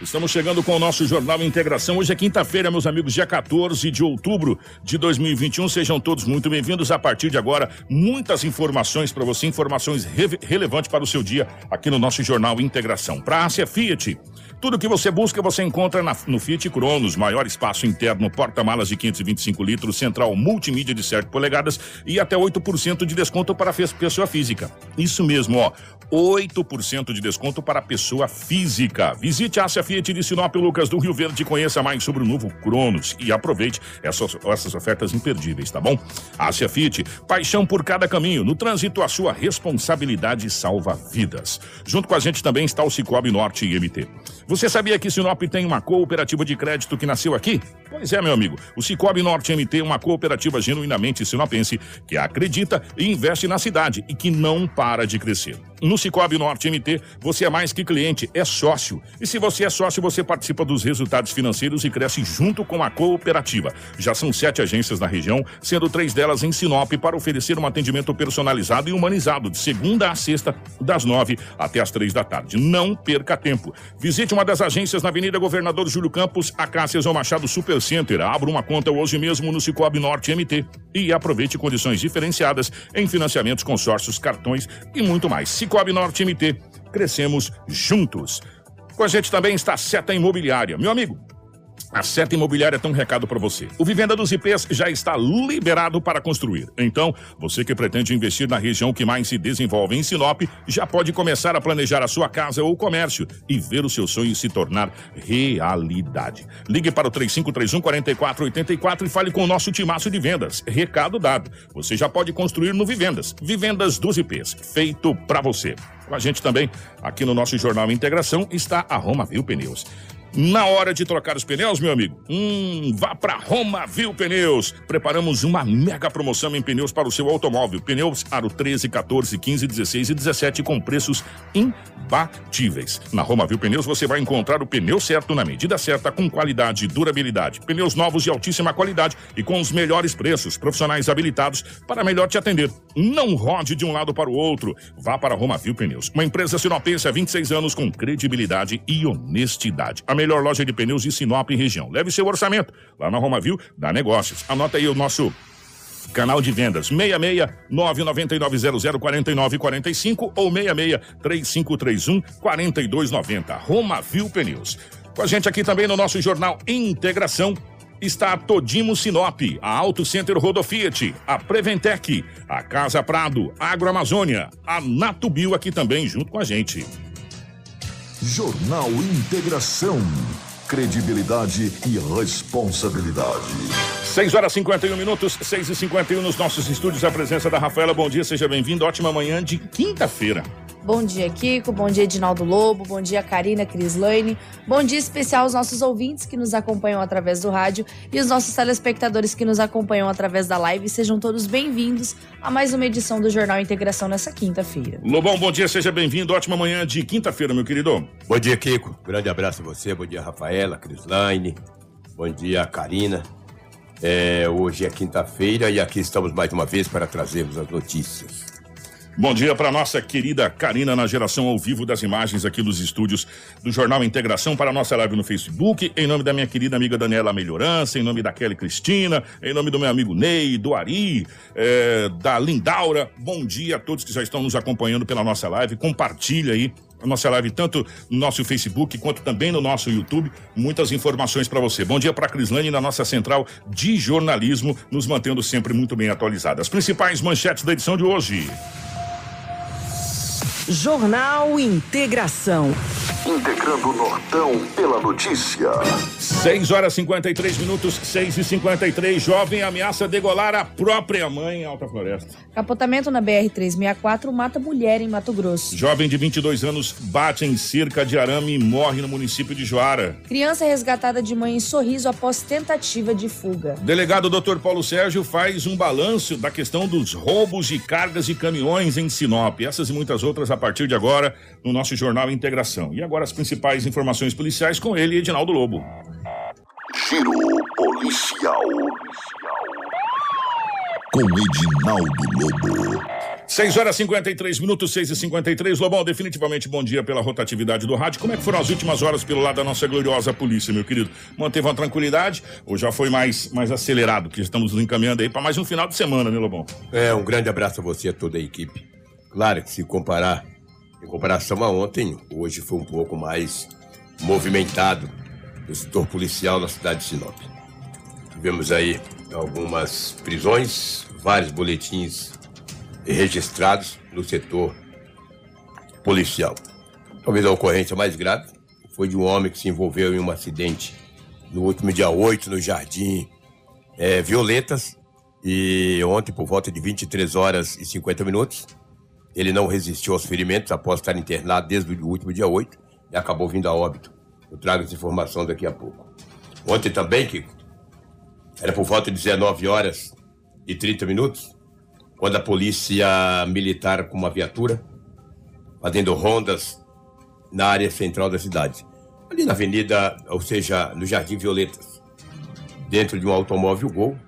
Estamos chegando com o nosso Jornal Integração. Hoje é quinta-feira, meus amigos, dia 14 de outubro de 2021. Sejam todos muito bem-vindos. A partir de agora, muitas informações para você, informações re relevantes para o seu dia aqui no nosso Jornal Integração. Para a Ásia Fiat. Tudo que você busca, você encontra na, no Fiat Cronos, maior espaço interno, porta-malas de 525 litros, central multimídia de 7 polegadas e até 8% de desconto para pessoa física. Isso mesmo, ó. 8% de desconto para pessoa física. Visite a Ásia Fiat de Sinop Lucas do Rio Verde e conheça mais sobre o novo Cronos e aproveite essas, essas ofertas imperdíveis, tá bom? Ásia Fiat, paixão por cada caminho. No trânsito, a sua responsabilidade salva vidas. Junto com a gente também está o Cicobi Norte IMT. Você sabia que Sinop tem uma cooperativa de crédito que nasceu aqui? Pois é, meu amigo. O Cicobi Norte MT é uma cooperativa genuinamente sinopense que acredita e investe na cidade e que não para de crescer. No Cicobi Norte MT, você é mais que cliente, é sócio. E se você é sócio, você participa dos resultados financeiros e cresce junto com a cooperativa. Já são sete agências na região, sendo três delas em Sinop para oferecer um atendimento personalizado e humanizado de segunda a sexta, das nove até as três da tarde. Não perca tempo. Visite uma das agências na Avenida Governador Júlio Campos, Acácias ou Machado Super Center. Abra uma conta hoje mesmo no Cicobi Norte MT e aproveite condições diferenciadas em financiamentos, consórcios, cartões e muito mais. Cicobi Norte MT. Crescemos juntos. Com a gente também está a Seta Imobiliária. Meu amigo, a Seta Imobiliária tem um recado para você. O Vivenda dos IPs já está liberado para construir. Então, você que pretende investir na região que mais se desenvolve em Sinop, já pode começar a planejar a sua casa ou comércio e ver o seu sonho se tornar realidade. Ligue para o 3531 4484 e fale com o nosso timaço de vendas. Recado dado. Você já pode construir no Vivendas. Vivendas dos IPs, feito para você. Com a gente também, aqui no nosso Jornal Integração, está a Roma Viu Pneus. Na hora de trocar os pneus, meu amigo, hum, vá para Roma Viu Pneus. Preparamos uma mega promoção em pneus para o seu automóvel. Pneus Aro 13, 14, 15, 16 e 17 com preços imbatíveis. Na Roma Viu Pneus você vai encontrar o pneu certo na medida certa, com qualidade e durabilidade. Pneus novos de altíssima qualidade e com os melhores preços. Profissionais habilitados para melhor te atender. Não rode de um lado para o outro. Vá para Roma Viu Pneus. Uma empresa sinopense há 26 anos com credibilidade e honestidade. A melhor loja de pneus de Sinop e região. Leve seu orçamento. Lá na Roma Viu, dá negócios. Anota aí o nosso Canal de vendas 66 99900 4945 ou 66 3531 4290. Roma Viu Pneus. Com a gente aqui também no nosso jornal Integração está a Todimo Sinop, a Auto Center Rodofiat, a Preventec, a Casa Prado, Agroamazônia, a Natubio aqui também junto com a gente. Jornal Integração. Credibilidade e responsabilidade. 6 horas 51 minutos, 6 e 51 nos nossos estúdios. A presença da Rafaela. Bom dia, seja bem-vindo. Ótima manhã de quinta-feira. Bom dia, Kiko. Bom dia, Edinaldo Lobo. Bom dia, Karina Crislane. Bom dia especial aos nossos ouvintes que nos acompanham através do rádio e os nossos telespectadores que nos acompanham através da live. Sejam todos bem-vindos a mais uma edição do Jornal Integração nessa quinta-feira. Lobão, bom dia, seja bem-vindo. Ótima manhã de quinta-feira, meu querido. Bom dia, Kiko. Grande abraço a você. Bom dia, Rafaela, Crislane. Bom dia, Karina. É, hoje é quinta-feira e aqui estamos mais uma vez para trazermos as notícias. Bom dia para nossa querida Karina na geração ao vivo das imagens aqui nos estúdios do Jornal Integração para a nossa live no Facebook, em nome da minha querida amiga Daniela Melhorança, em nome da Kelly Cristina, em nome do meu amigo Ney, do Ari, é, da Lindaura. Bom dia a todos que já estão nos acompanhando pela nossa live. Compartilha aí a nossa live tanto no nosso Facebook quanto também no nosso YouTube. Muitas informações para você. Bom dia para Crislane na nossa central de jornalismo, nos mantendo sempre muito bem atualizadas. As principais manchetes da edição de hoje. Jornal Integração. Integrando o Nortão pela notícia. 6 horas 53 minutos, 6 e 53 Jovem ameaça degolar a própria mãe em Alta Floresta. Capotamento na BR-364 mata mulher em Mato Grosso. Jovem de 22 anos bate em cerca de arame e morre no município de Joara. Criança é resgatada de mãe em sorriso após tentativa de fuga. Delegado Dr. Paulo Sérgio faz um balanço da questão dos roubos de cargas de caminhões em Sinop. Essas e muitas outras a partir de agora no nosso Jornal Integração. E agora as principais informações policiais com ele, Edinaldo Lobo. Giro policial. Com Edinaldo Lobo. 6 horas 53 minutos, 6 e 53 Lobão, definitivamente bom dia pela rotatividade do rádio. Como é que foram as últimas horas pelo lado da nossa gloriosa polícia, meu querido? Manteve uma tranquilidade ou já foi mais, mais acelerado? Que estamos nos encaminhando aí para mais um final de semana, né, Lobão? É, um grande abraço a você e a toda a equipe. Claro que se comparar, em comparação a ontem, hoje foi um pouco mais movimentado o setor policial na cidade de Sinop. Tivemos aí algumas prisões, vários boletins registrados no setor policial. Talvez a ocorrência mais grave foi de um homem que se envolveu em um acidente no último dia 8 no Jardim é, Violetas e ontem por volta de 23 horas e 50 minutos ele não resistiu aos ferimentos após estar internado desde o último dia 8 e acabou vindo a óbito. Eu trago essa informação daqui a pouco. Ontem também, Kiko, era por volta de 19 horas e 30 minutos, quando a polícia militar com uma viatura, fazendo rondas na área central da cidade. Ali na avenida, ou seja, no Jardim Violetas, dentro de um automóvel Gol,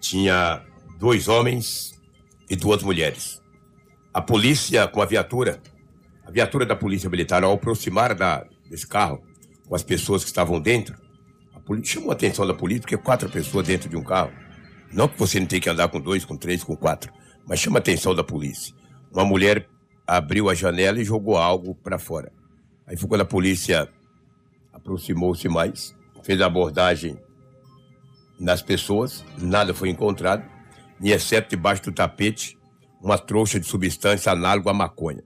tinha dois homens e duas mulheres. A polícia com a viatura, a viatura da polícia militar, ao aproximar da, desse carro, com as pessoas que estavam dentro, a polícia chamou a atenção da polícia, porque quatro pessoas dentro de um carro. Não que você não tem que andar com dois, com três, com quatro, mas chama a atenção da polícia. Uma mulher abriu a janela e jogou algo para fora. Aí foi quando a polícia aproximou-se mais, fez a abordagem nas pessoas, nada foi encontrado, e exceto debaixo do tapete, uma trouxa de substância análoga à maconha.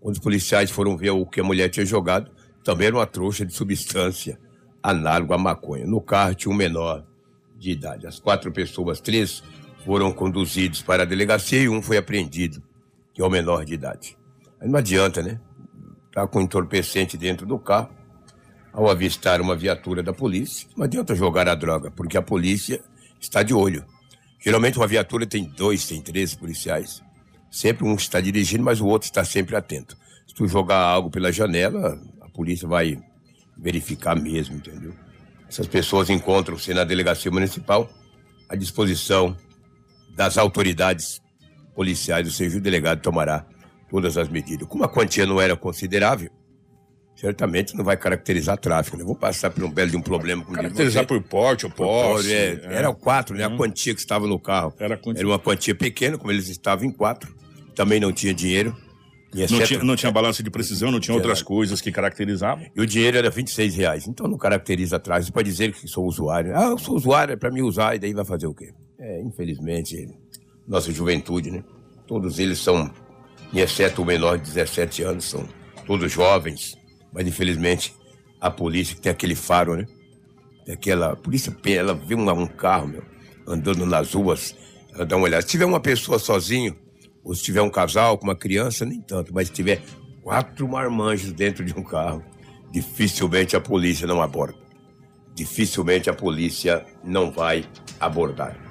Quando os policiais foram ver o que a mulher tinha jogado, também era uma trouxa de substância análoga à maconha. No carro tinha um menor de idade. As quatro pessoas, três foram conduzidos para a delegacia e um foi apreendido, que é o menor de idade. Aí não adianta, né? Tá com entorpecente dentro do carro. Ao avistar uma viatura da polícia, não adianta jogar a droga, porque a polícia está de olho. Geralmente uma viatura tem dois, tem três policiais. Sempre um está dirigindo, mas o outro está sempre atento. Se tu jogar algo pela janela, a polícia vai verificar mesmo, entendeu? Essas pessoas encontram-se na delegacia municipal à disposição das autoridades policiais, ou seja, o delegado tomará todas as medidas. Como a quantia não era considerável, certamente não vai caracterizar tráfico. Né? Vou passar por um belo de um problema com Caracterizar por porte ou posse. É, é. Era o quatro, né? A uhum. quantia que estava no carro. Era, era uma quantia pequena, como eles estavam em quatro também não tinha dinheiro. Não tinha, não tinha balança de precisão, não tinha outras coisas que caracterizavam. E o dinheiro era 26 reais. Então não caracteriza atrás. Você pode dizer que sou usuário. Ah, eu sou usuário, é para me usar, e daí vai fazer o quê? É, infelizmente, nossa juventude, né? Todos eles são, exceto o menor de 17 anos, são todos jovens. Mas infelizmente, a polícia que tem aquele faro, né? Tem aquela. A polícia, ela vê um, um carro, meu, andando nas ruas, ela dá uma olhada. Se tiver uma pessoa sozinho, ou se tiver um casal com uma criança, nem tanto. Mas se tiver quatro marmanjos dentro de um carro, dificilmente a polícia não aborda. Dificilmente a polícia não vai abordar.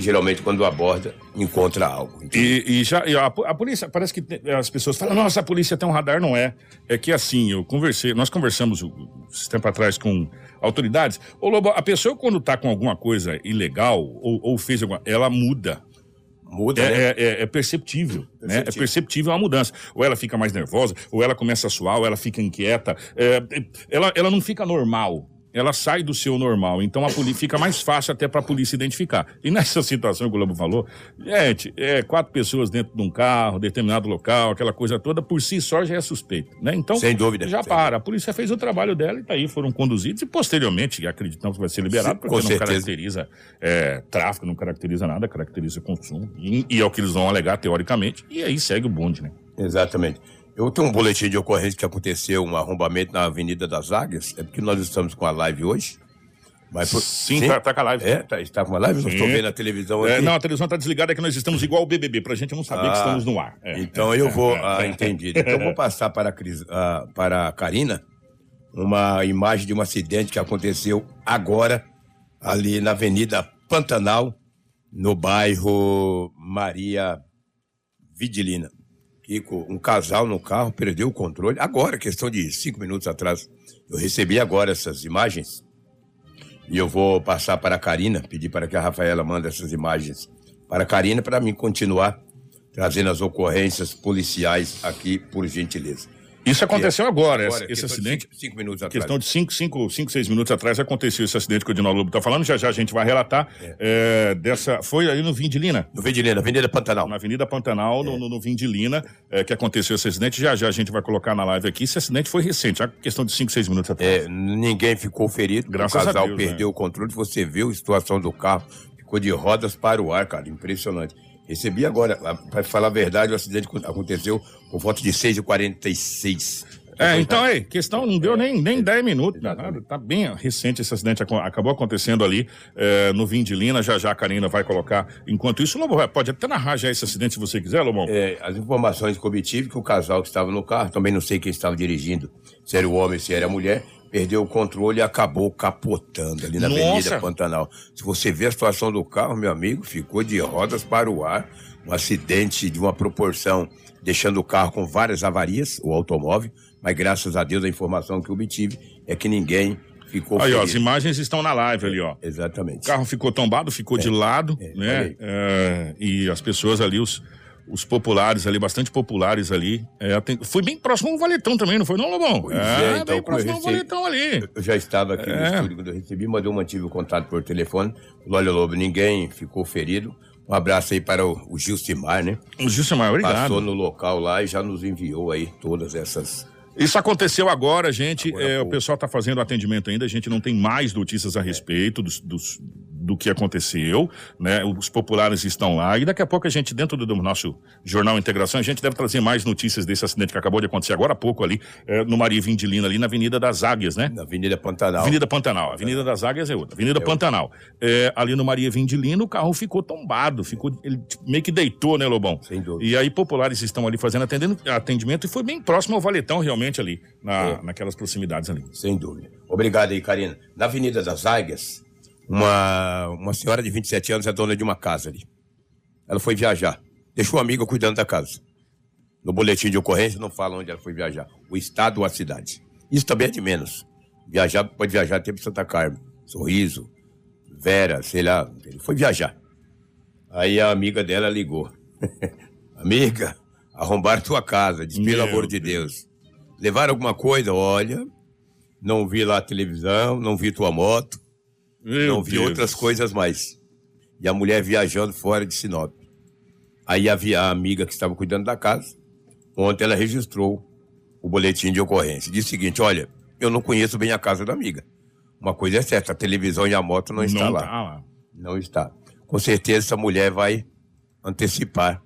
Geralmente, quando aborda, encontra algo. E, e, já e a, a, polícia, parece que as pessoas falam, nossa, a polícia tem um radar, não é. É que assim, eu conversei, nós conversamos um tempo atrás com autoridades. Ô Lobo, a pessoa quando tá com alguma coisa ilegal ou, ou fez alguma, ela muda. Muda, é, né? é, é, é perceptível, perceptível, né? É perceptível a mudança. Ou ela fica mais nervosa, ou ela começa a suar, ou ela fica inquieta. É, ela, ela não fica normal. Ela sai do seu normal. Então a polícia fica mais fácil até para a polícia identificar. E nessa situação que o Globo falou, gente, é quatro pessoas dentro de um carro, determinado local, aquela coisa toda, por si só já é suspeito, né? Então, sem dúvida. Já sem para. A polícia fez o trabalho dela e tá aí foram conduzidos e posteriormente acreditamos que vai ser liberado porque não certeza. caracteriza é, tráfico, não caracteriza nada, caracteriza consumo e, e é o que eles vão alegar teoricamente e aí segue o bonde, né? Exatamente. Eu tenho um boletim de ocorrência que aconteceu um arrombamento na Avenida das Águias. É porque nós estamos com a live hoje. Mas por... sim, sim? Tá, tá, com a live. É, tá, está com a live? Sim. Não estou vendo a televisão é. É, não, a televisão está desligada, é que nós estamos igual o BBB, para a gente não saber ah, que estamos no ar. É, então eu vou, ah, entendido. Então eu vou passar para a, Cris, ah, para a Karina uma imagem de um acidente que aconteceu agora ali na Avenida Pantanal, no bairro Maria Vidilina. Kiko, um casal no carro perdeu o controle. Agora, questão de cinco minutos atrás. Eu recebi agora essas imagens e eu vou passar para a Karina, pedir para que a Rafaela mande essas imagens para a Karina, para mim continuar trazendo as ocorrências policiais aqui, por gentileza. Isso aconteceu agora, agora esse, esse acidente. Cinco, cinco, minutos atrás. Questão de cinco, cinco, cinco, seis minutos atrás aconteceu esse acidente que o Dinaldo Lobo está falando. Já já a gente vai relatar é. É, dessa. Foi ali no Vindilina? No Vindilina, Avenida Pantanal. Na Avenida Pantanal, é. no, no, Vindilina, é, que aconteceu esse acidente. Já já a gente vai colocar na live aqui. Esse acidente foi recente, a questão de cinco, seis minutos atrás. É, ninguém ficou ferido. Graças o casal Deus, perdeu né? o controle. Você viu a situação do carro, ficou de rodas para o ar, cara. Impressionante. Recebi agora, para falar a verdade, o acidente aconteceu por volta de 6h46 é, então, aí, questão não deu nem, nem 10 minutos. Né? Tá bem recente esse acidente, acabou acontecendo ali é, no Vindilina. Já já a Karina vai colocar. Enquanto isso, Lobo, pode até narrar já esse acidente se você quiser, Lobão. É, as informações que obtive que o casal que estava no carro, também não sei quem estava dirigindo, se era o homem, se era a mulher, perdeu o controle e acabou capotando ali na Nossa. Avenida Pantanal. Se você vê a situação do carro, meu amigo, ficou de rodas para o ar. Um acidente de uma proporção, deixando o carro com várias avarias, o automóvel mas graças a Deus a informação que obtive é que ninguém ficou Aí, ferido. ó, as imagens estão na live ali, ó. Exatamente. O carro ficou tombado, ficou é, de lado, é, né? É, e as pessoas ali, os, os populares ali, bastante populares ali. É, foi bem próximo ao Valetão também, não foi não, Lobão? Pois é, é então, bem próximo ao Valetão ali. Eu já estava aqui no é. estúdio quando eu recebi, mas eu mantive o contato por telefone. Olha, Lobo, ninguém ficou ferido. Um abraço aí para o, o Gilcimar, né? O Gilcimar, obrigado. Passou no local lá e já nos enviou aí todas essas isso aconteceu agora, gente. Agora, é, o pessoal está fazendo atendimento ainda. A gente não tem mais notícias a respeito dos, dos, do que aconteceu, né? Os populares estão lá e daqui a pouco a gente, dentro do nosso jornal Integração, a gente deve trazer mais notícias desse acidente que acabou de acontecer agora há pouco ali, é, no Maria Vindilina, ali na Avenida das Águias, né? Na Avenida Pantanal. Avenida Pantanal. Avenida das Águias é outra. Avenida é Pantanal. É, ali no Maria Vindilina, o carro ficou tombado, ficou, ele meio que deitou, né, Lobão? Sem dúvida. E aí populares estão ali fazendo atendimento e foi bem próximo ao Valetão, realmente, ali, na, é. naquelas proximidades ali. Sem dúvida. Obrigado aí, Karina. Na Avenida das Águias, uma, uma senhora de 27 anos é dona de uma casa ali. Ela foi viajar. Deixou uma amiga cuidando da casa. No boletim de ocorrência não fala onde ela foi viajar. O estado ou a cidade. Isso também é de menos. Viajar, pode viajar até para Santa Carmen. Sorriso, Vera, sei lá. Ele foi viajar. Aí a amiga dela ligou. amiga, arrombaram tua casa. Diz, pelo amor de Deus. Levaram alguma coisa? Olha, não vi lá a televisão, não vi tua moto. Meu não vi Deus. outras coisas mais. E a mulher viajando fora de Sinop. Aí havia a amiga que estava cuidando da casa. Ontem ela registrou o boletim de ocorrência. Diz o seguinte: olha, eu não conheço bem a casa da amiga. Uma coisa é certa, a televisão e a moto não, está lá. Tá lá. Não está. Com certeza essa mulher vai antecipar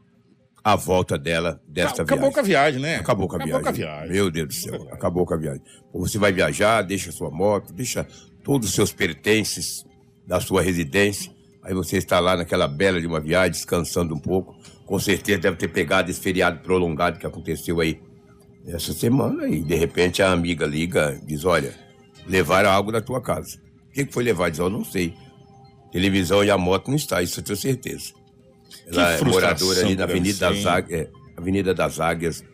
a volta dela desta Acabou viagem. Acabou com a viagem, né? Acabou com a, Acabou viagem. Com a viagem. Meu Deus do céu, acabou com a viagem. Você vai viajar, deixa sua moto, deixa todos os seus pertences da sua residência. Aí você está lá naquela bela de uma viagem, descansando um pouco. Com certeza deve ter pegado esse feriado prolongado que aconteceu aí essa semana. E de repente a amiga liga e diz: Olha, levaram algo da tua casa. O que foi levar? Diz: Eu não sei. Televisão e a moto não está, isso eu tenho certeza. Ela é moradora ali na Avenida das, Águias, Avenida das Águias,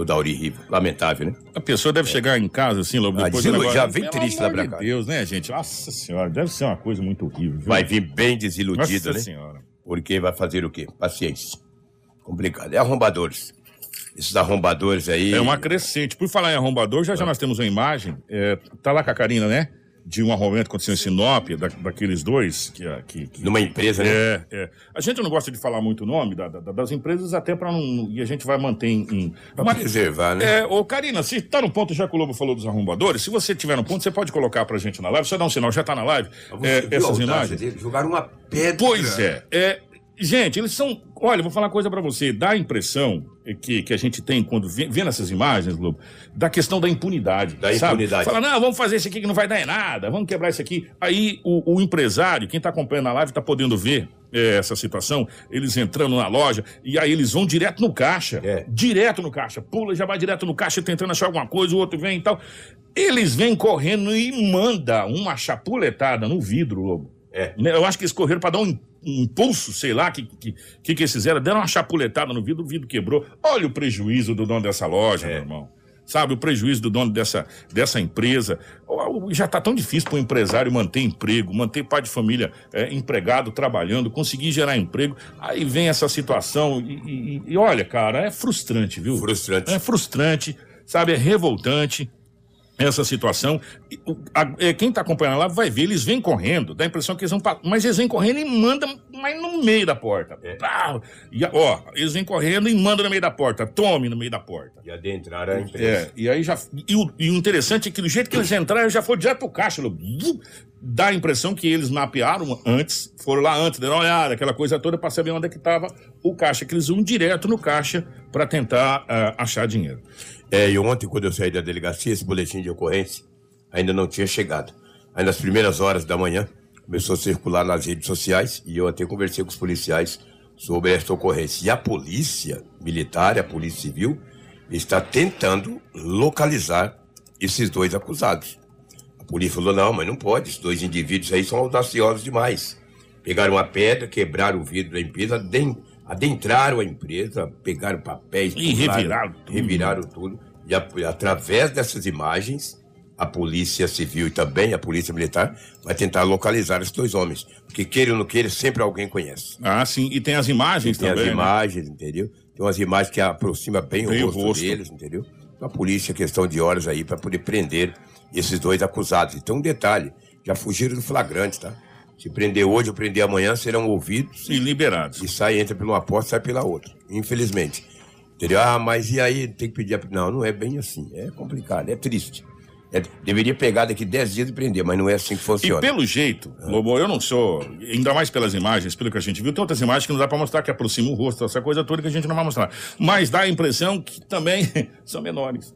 no Dauri Riva. Lamentável, né? A pessoa deve é. chegar em casa assim, logo ah, depois ah, negócio, Já vem triste lá pra cá. Deus, né, gente? Nossa senhora, deve ser uma coisa muito horrível. Viu? Vai vir bem desiludida, Nossa né? senhora. Porque vai fazer o quê? Paciência. Complicado. É arrombadores. Esses arrombadores aí. É uma crescente. Por falar em arrombador, já já ah. nós temos uma imagem. É, tá lá com a Karina, né? De um arrombamento que aconteceu em Sinop, da, daqueles dois. Que, que, que, Numa empresa, né? É, é. A gente não gosta de falar muito o nome da, da, das empresas, até para não. E a gente vai manter em. em pra preservar, né? É, ô, Karina, se tá no ponto, já que o Lobo falou dos arrombadores, se você tiver no ponto, você pode colocar pra gente na live. Você dá um sinal, já tá na live. É, essas imagens. Dele? Jogaram uma pedra. Pois é. é gente, eles são. Olha, vou falar uma coisa para você. Dá a impressão que, que a gente tem quando vê, vê nessas imagens, Lobo, da questão da impunidade. Da sabe? impunidade. Fala, não, vamos fazer isso aqui que não vai dar em nada, vamos quebrar isso aqui. Aí o, o empresário, quem está acompanhando a live, está podendo ver é, essa situação, eles entrando na loja, e aí eles vão direto no caixa. É. Direto no caixa. Pula, já vai direto no caixa, tentando achar alguma coisa, o outro vem e tal. Eles vêm correndo e manda uma chapuletada no vidro, Lobo. É. Eu acho que eles correram para dar um impulso, sei lá, que, que, que, que eles fizeram, deram uma chapuletada no vidro, o vidro quebrou. Olha o prejuízo do dono dessa loja, é. meu irmão. Sabe, o prejuízo do dono dessa, dessa empresa. Já está tão difícil para o empresário manter emprego, manter pai de família é, empregado, trabalhando, conseguir gerar emprego. Aí vem essa situação e, e, e olha, cara, é frustrante, viu? Frustrante. É frustrante, sabe, é revoltante essa situação. É, quem está acompanhando lá vai ver, eles vêm correndo, dá a impressão que eles vão. Mas eles vêm correndo e mandam, mas no meio da porta. É. E, ó, eles vêm correndo e mandam no meio da porta. Tome no meio da porta. E adentraram a empresa. É, e aí já. E o, e o interessante é que do jeito que eles entraram, já foi direto pro caixa. Dá a impressão que eles mapearam antes, foram lá antes, deram uma olhada, aquela coisa toda, para saber onde é que estava o caixa, que eles vão direto no caixa para tentar uh, achar dinheiro. É, e ontem, quando eu saí da delegacia, esse boletim de ocorrência ainda não tinha chegado. Aí nas primeiras horas da manhã, começou a circular nas redes sociais e eu até conversei com os policiais sobre esta ocorrência. E a polícia militar, a polícia civil, está tentando localizar esses dois acusados. A polícia falou, não, mas não pode, esses dois indivíduos aí são audaciosos demais. Pegaram uma pedra, quebraram o vidro da empresa, adentraram a empresa, pegaram papéis, e reviraram tudo. Reviraram tudo. E a, através dessas imagens, a Polícia Civil e também a Polícia Militar vai tentar localizar esses dois homens. Porque queira ou não queira, sempre alguém conhece. Ah, sim. E tem as imagens tem também. Tem as né? imagens, entendeu? Tem umas imagens que aproximam bem, bem o, rosto o, rosto deles, entendeu? Então, a polícia, questão de horas aí, para poder prender esses dois acusados. Então, um detalhe: já fugiram do flagrante, tá? Se prender hoje ou prender amanhã, serão ouvidos. E liberados. E sai, entra por uma porta, sai pela outra. Infelizmente. Entendeu? Ah, mas e aí tem que pedir a... Não, não é bem assim. É complicado, é triste. É, deveria pegar daqui 10 dias e prender, mas não é assim que funciona. E pelo jeito, ah. Lobo, eu não sou, ainda mais pelas imagens, pelo que a gente viu, tem outras imagens que não dá para mostrar, que aproxima o rosto, essa coisa toda que a gente não vai mostrar. Mas dá a impressão que também são menores.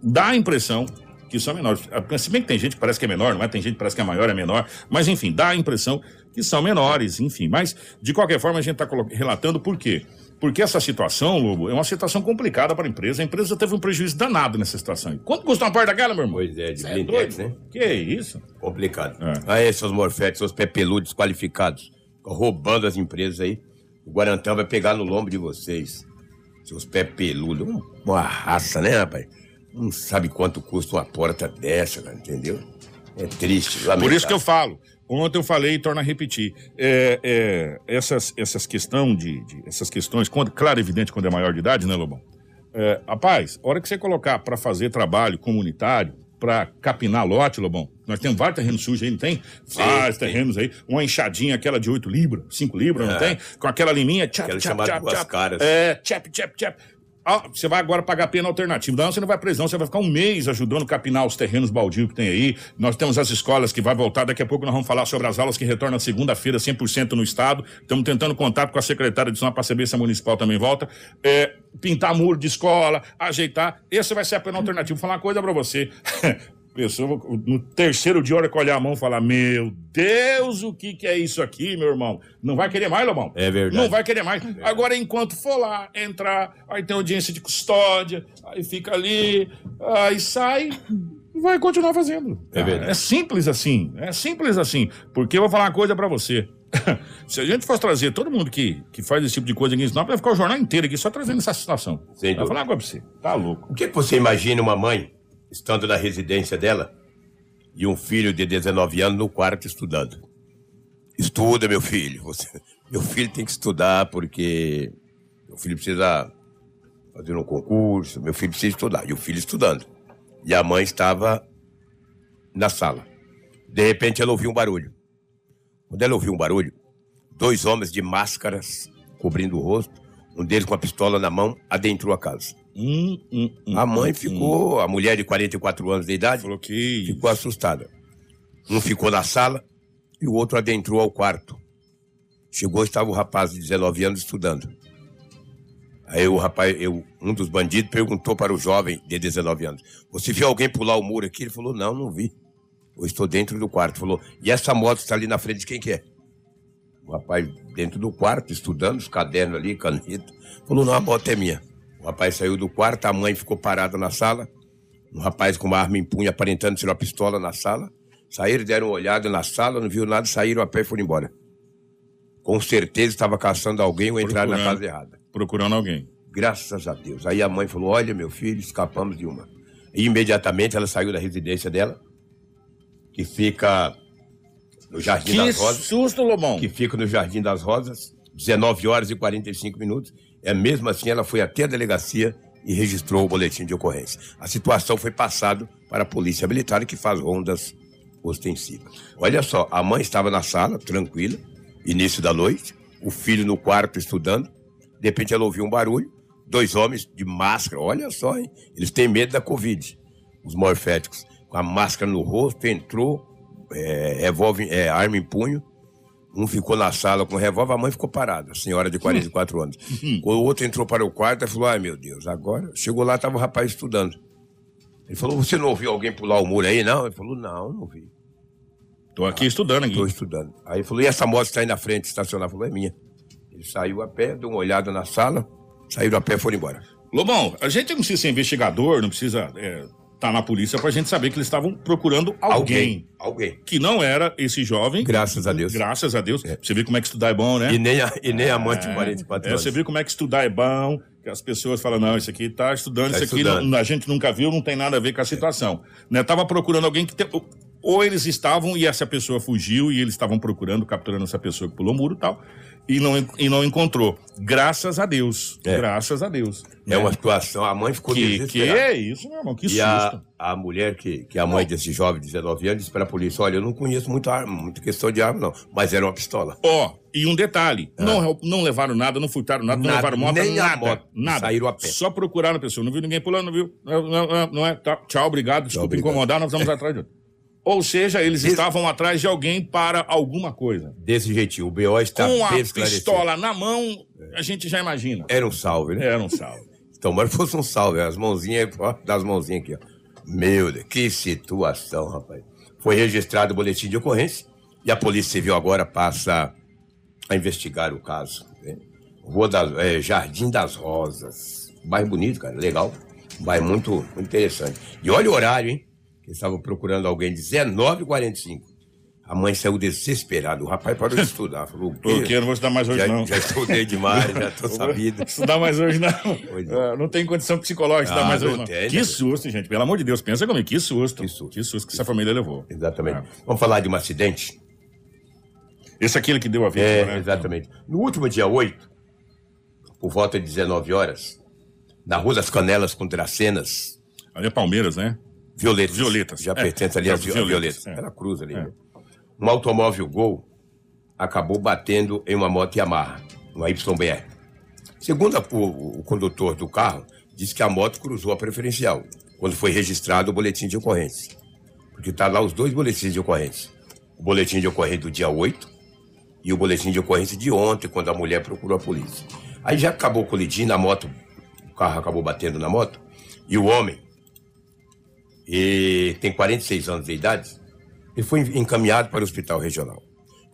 Dá a impressão que são menores. Ah, se bem que tem gente que parece que é menor, não é? Tem gente que parece que é maior, é menor. Mas, enfim, dá a impressão que são menores, enfim. Mas, de qualquer forma, a gente está relatando por quê? Porque essa situação, Lobo, é uma situação complicada para a empresa. A empresa teve um prejuízo danado nessa situação. Quanto custa uma porta daquela, meu irmão? Pois é, de é blindex, né? Que é isso? Complicado. É. Aí, seus morfetes, seus pepeludos qualificados, roubando as empresas aí. O Guarantão vai pegar no lombo de vocês. Seus pé peludos. Uma raça, né, rapaz? Não sabe quanto custa uma porta dessa, cara, entendeu? É triste. Lamentável. Por isso que eu falo. Ontem eu falei e torno a repetir. É, é, essas, essas, questão de, de, essas questões, quando, claro, evidente quando é maior de idade, né, Lobão? É, rapaz, hora que você colocar para fazer trabalho comunitário, para capinar lote, Lobão, nós temos vários terrenos sujos aí, não tem? Vários terrenos aí. Uma enxadinha, aquela de 8 libras, 5 libras, não é. tem? Com aquela liminha, tchap, tchap, tchap, tchap. Caras. É, tchap, tchap, tchap. Ah, você vai agora pagar pena alternativa. Não, você não vai preso. Você vai ficar um mês ajudando a capinar os terrenos baldios que tem aí. Nós temos as escolas que vai voltar. Daqui a pouco nós vamos falar sobre as aulas que retornam segunda-feira, 100% no estado. Estamos tentando contato com a secretária de São para saber se a municipal também volta. É, pintar muro de escola, ajeitar. Esse vai ser a pena alternativa. Vou falar uma coisa para você. pessoa no terceiro dia, hora que olhar a mão, falar: Meu Deus, o que, que é isso aqui, meu irmão? Não vai querer mais, Lobão? É verdade. Não vai querer mais. É Agora, enquanto for lá, entrar, aí tem audiência de custódia, aí fica ali, aí sai. Vai continuar fazendo. É verdade. É simples assim. É simples assim. Porque eu vou falar uma coisa para você. Se a gente fosse trazer todo mundo que, que faz esse tipo de coisa aqui em Sinop, vai ficar o jornal inteiro aqui só trazendo essa situação. Vai falar uma coisa pra você. Tá louco. O que, que você imagina uma mãe estando na residência dela, e um filho de 19 anos no quarto estudando. Estuda, meu filho. Você, meu filho tem que estudar porque meu filho precisa fazer um concurso, meu filho precisa estudar. E o filho estudando. E a mãe estava na sala. De repente ela ouviu um barulho. Quando ela ouviu um barulho, dois homens de máscaras cobrindo o rosto, um deles com a pistola na mão, adentrou a casa. Hum, hum, hum, A mãe hum, ficou, a mulher de 44 anos de hum. idade, Falou que. ficou assustada. Um ficou na sala e o outro adentrou ao quarto. Chegou, estava o rapaz de 19 anos estudando. Aí o rapaz, eu, um dos bandidos perguntou para o jovem de 19 anos: Você viu alguém pular o muro aqui? Ele falou: Não, não vi. Eu estou dentro do quarto. Falou: E essa moto está ali na frente de quem que é? O rapaz dentro do quarto, estudando, os cadernos ali, caneta. Falou: Não, a moto é minha. O rapaz saiu do quarto, a mãe ficou parada na sala. Um rapaz com uma arma em punho, aparentando ser uma pistola na sala. Saíram, deram uma olhada na sala, não viu nada, saíram a pé e foram embora. Com certeza estava caçando alguém ou entraram na casa errada. Procurando alguém. Graças a Deus. Aí a mãe falou: Olha, meu filho, escapamos de uma. E imediatamente ela saiu da residência dela, que fica no Jardim Que das Rosas. susto, Lobão. Que fica no Jardim das Rosas, 19 horas e 45 minutos. É mesmo assim, ela foi até a delegacia e registrou o boletim de ocorrência. A situação foi passada para a Polícia Militar, que faz rondas ostensivas. Olha só, a mãe estava na sala, tranquila, início da noite, o filho no quarto estudando. De repente ela ouviu um barulho, dois homens de máscara, olha só, hein? Eles têm medo da Covid, os morféticos. Com a máscara no rosto, entrou, é, é, arma em punho. Um ficou na sala com revólver, a mãe ficou parada, a senhora de 44 anos. O outro entrou para o quarto e falou: Ai meu Deus, agora. Chegou lá, estava o rapaz estudando. Ele falou: Você não ouviu alguém pular o muro aí? Não? Ele falou: Não, não vi. Tô aqui estudando aqui. Estou estudando. Aí ele falou: E essa moto está aí na frente, estacionada? Falou: É minha. Ele saiu a pé, deu uma olhada na sala, saíram a pé e foram embora. Lobão, a gente não precisa ser investigador, não precisa estar na polícia pra gente saber que eles estavam procurando alguém. Alguém. Que não era esse jovem. Graças a Deus. Graças a Deus. Você vê como é que estudar é bom, né? E nem a, e nem a mãe de 44 É, anos. você viu como é que estudar é bom, que as pessoas falam, não, isso aqui tá estudando, Tá isso aqui não- a gente nunca viu, não tem nada a ver com a situação. Né? Tava procurando alguém que... Te, ou eles estavam e essa pessoa fugiu e eles estavam procurando, capturando essa pessoa que pulou o muro e tal, e não, e não encontrou. Graças a Deus. É. Graças a Deus. É uma situação, a mãe ficou Que, que é isso, meu irmão? Que E susto. a, a mulher, que, que é a mãe desse jovem de 19 anos, disse para a polícia: Olha, eu não conheço muito arma, muita questão de arma, não. Mas era uma pistola. Ó, e um detalhe: não, não levaram nada, não furtaram nada, não. Nada, levaram moto, nem a nada. moto. Nada. Saíram a pé. Só procuraram a pessoa. Não viu ninguém pulando, não viu? Não, não, não, não é? Tá, tchau, obrigado. Desculpa obrigado. incomodar, nós vamos atrás de outro. Ou seja, eles estavam atrás de alguém para alguma coisa. Desse jeitinho, o BO está Com a pistola na mão, a gente já imagina. Era um salve, né? Era um salve. Tomara que fosse um salve, as mãozinhas, ó, das mãozinhas aqui, ó. Meu Deus, que situação, rapaz. Foi registrado o boletim de ocorrência e a Polícia Civil agora passa a investigar o caso. né? Rua das, é, Jardim das Rosas. Bairro bonito, cara, legal. Bairro muito, muito interessante. E olha o horário, hein? Que eles estavam procurando alguém, 19h45. A mãe saiu desesperada. O rapaz parou de estudar. Falou, o quê? Eu não vou estudar mais hoje, já, não. já estudei demais, já tô sabido. Estudar mais hoje, não. Pois é. Ah, não tem condição psicológica de estudar Ah, mais hoje, não não. tem, que né? susto, gente. Pelo amor de Deus, pensa comigo. Que susto. Que susto. Que susto que essa família levou. Exatamente. Ah. Vamos falar de um acidente? Esse é aquele que deu a vítima, É, né? exatamente. No último dia 8, por volta de 19 horas, na Rua das Canelas com Dracenas, Ali é Palmeiras, né? Violetas. Violetas. Já É, pertence ali é, às vi- Violetas, Violetas. é. Ela cruza ali, É. né? Um automóvel Gol acabou batendo em uma moto Yamaha, uma YBR. Segundo a- o, o condutor do carro, disse que a moto cruzou a preferencial, quando foi registrado o boletim de ocorrência. Porque está lá os dois boletins de ocorrência. O boletim de ocorrência do dia 8 e o boletim de ocorrência de ontem, quando a mulher procurou a polícia. Aí já acabou colidindo, a moto, o carro acabou batendo na moto, e o homem, e tem 46 anos de idade, ele foi encaminhado para o hospital regional.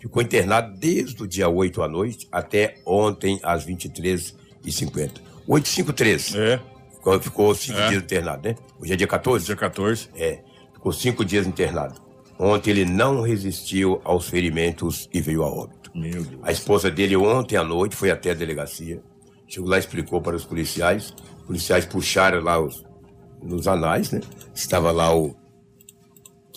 Ficou internado desde o dia 8 à noite até ontem, às 23h50. 8h53. É, Ficou, ficou cinco É. dias internado, né? Hoje é dia 14? dia 14. É, ficou cinco dias internado. Ontem ele não resistiu aos ferimentos e veio a óbito. Meu Deus. A esposa dele ontem à noite foi até a delegacia. Chegou lá e explicou para os policiais. Os policiais puxaram lá os, nos anais, né? Estava lá o,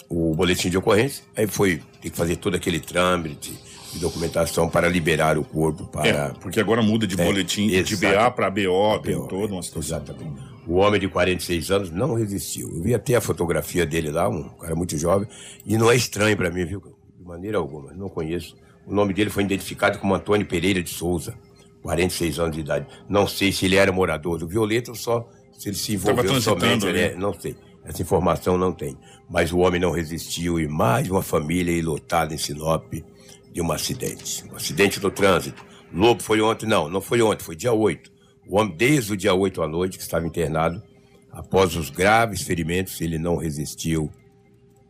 o boletim de ocorrência. Aí foi ter que fazer todo aquele trâmite de documentação para liberar o corpo para... É, porque agora muda de É, boletim de. BA para BO, tem BO, toda uma situação. Exatamente. O homem de 46 anos não resistiu. Eu vi até a fotografia dele lá, um cara muito jovem, e não é estranho para mim, viu? De maneira alguma, não conheço. O nome dele foi identificado como Antônio Pereira de Souza, 46 anos de idade. Não sei se ele era morador do Violeta ou só se ele se envolveu somente. Né? Não sei. Essa informação não tem. Mas o homem não resistiu e mais uma família lotada em Sinop de um acidente. Um acidente do trânsito. Lobo foi ontem, não, não foi ontem, foi dia 8. O homem, desde o dia 8 à noite, que estava internado, após os graves ferimentos, ele não resistiu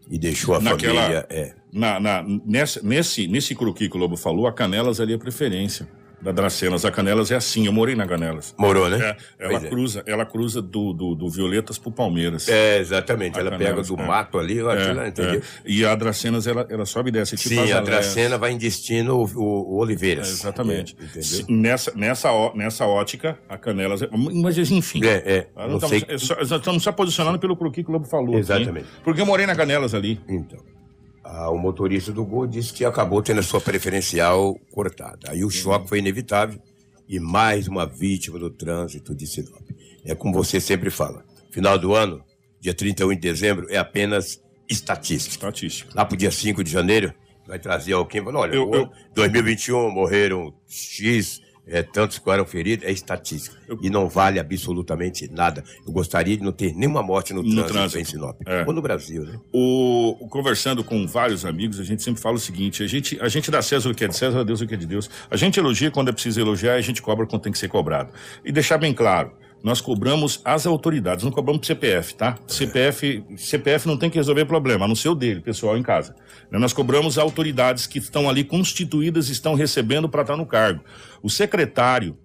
e deixou a Naquela, família. É. Na, na, nessa, nesse, nesse cruqui que o Lobo falou, a Canelas ali é preferência da Dracenas. A Canelas é assim, eu morei na Canelas. Morou, né? É, ela, cruza, é. ela cruza do, do, do, Violetas pro Palmeiras. É, exatamente. A ela Canelas, pega do é. mato ali, é, lá, entendeu? É. E a Dracenas, ela, ela sobe e desce. Tipo Sim, a Dracena vai em destino o, o, o Oliveiras. É, exatamente. nessa, nessa, nessa ótica, a Canelas... Mas, enfim. É, é. Não estamos, sei... só, estamos só posicionando pelo que o Lobo falou. Exatamente. Porque eu morei na Canelas ali. Então. Ah, o motorista do Gol disse que acabou tendo a sua preferencial cortada. Aí o choque foi inevitável e mais uma vítima do trânsito de Sinop. É como você sempre fala, final do ano, dia 31 de dezembro, é apenas estatística. Estatística. Lá pro dia 5 de janeiro, vai trazer alguém, olha, eu, eu... 2021 morreram X, é, tantos ficaram feridos, é estatística. Eu... E não vale absolutamente nada. Eu gostaria de não ter nenhuma morte no, no trânsito, trânsito, em Sinop. É. Ou no Brasil, né? O, conversando com vários amigos, a gente sempre fala o seguinte: a gente, a gente dá César o que é de César, a Deus o que é de Deus. A gente elogia quando é preciso elogiar e a gente cobra quando tem que ser cobrado. E deixar bem claro nós cobramos as autoridades, não cobramos CPF, tá? CPF, CPF não tem que resolver problema, a não ser o dele, pessoal em casa. Nós cobramos autoridades que estão ali constituídas e estão recebendo para estar no cargo. O secretário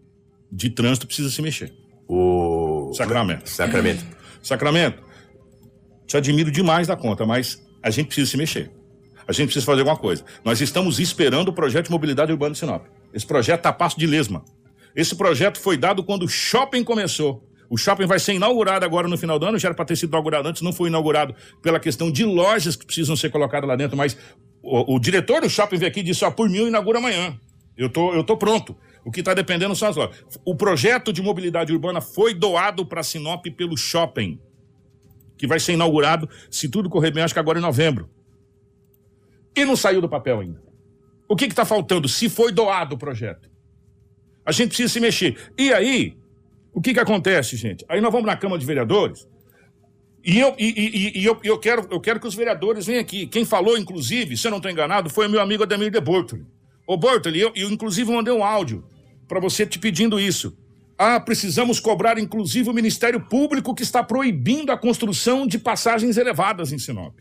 de trânsito precisa se mexer. O Sacramento. Sacramento. Sacramento. Te admiro demais da conta, mas a gente precisa se mexer. A gente precisa fazer alguma coisa. Nós estamos esperando o projeto de mobilidade urbana de Sinop. Esse projeto está a passo de lesma. Esse projeto foi dado quando o shopping começou. O shopping vai ser inaugurado agora no final do ano, já era para ter sido inaugurado antes, não foi inaugurado pela questão de lojas que precisam ser colocadas lá dentro, mas o, o diretor do shopping veio aqui e disse: ó, por mil inaugura amanhã. Eu tô, eu tô pronto. O que está dependendo são as lojas. O projeto de mobilidade urbana foi doado para Sinop pelo shopping, que vai ser inaugurado, se tudo correr bem, acho que agora em novembro. E não saiu do papel ainda. O que está faltando? Se foi doado o projeto. A gente precisa se mexer. E aí, o que que acontece, gente? Aí nós vamos na Câmara de Vereadores e eu, e, e, e eu, eu, quero, eu quero que os vereadores venham aqui. Quem falou, inclusive, se eu não estou enganado, foi o meu amigo Ademir de Bortoli. Ô Bortoli, eu, eu inclusive mandei um áudio para você te pedindo isso. Ah, precisamos cobrar inclusive o Ministério Público que está proibindo a construção de passagens elevadas em Sinop.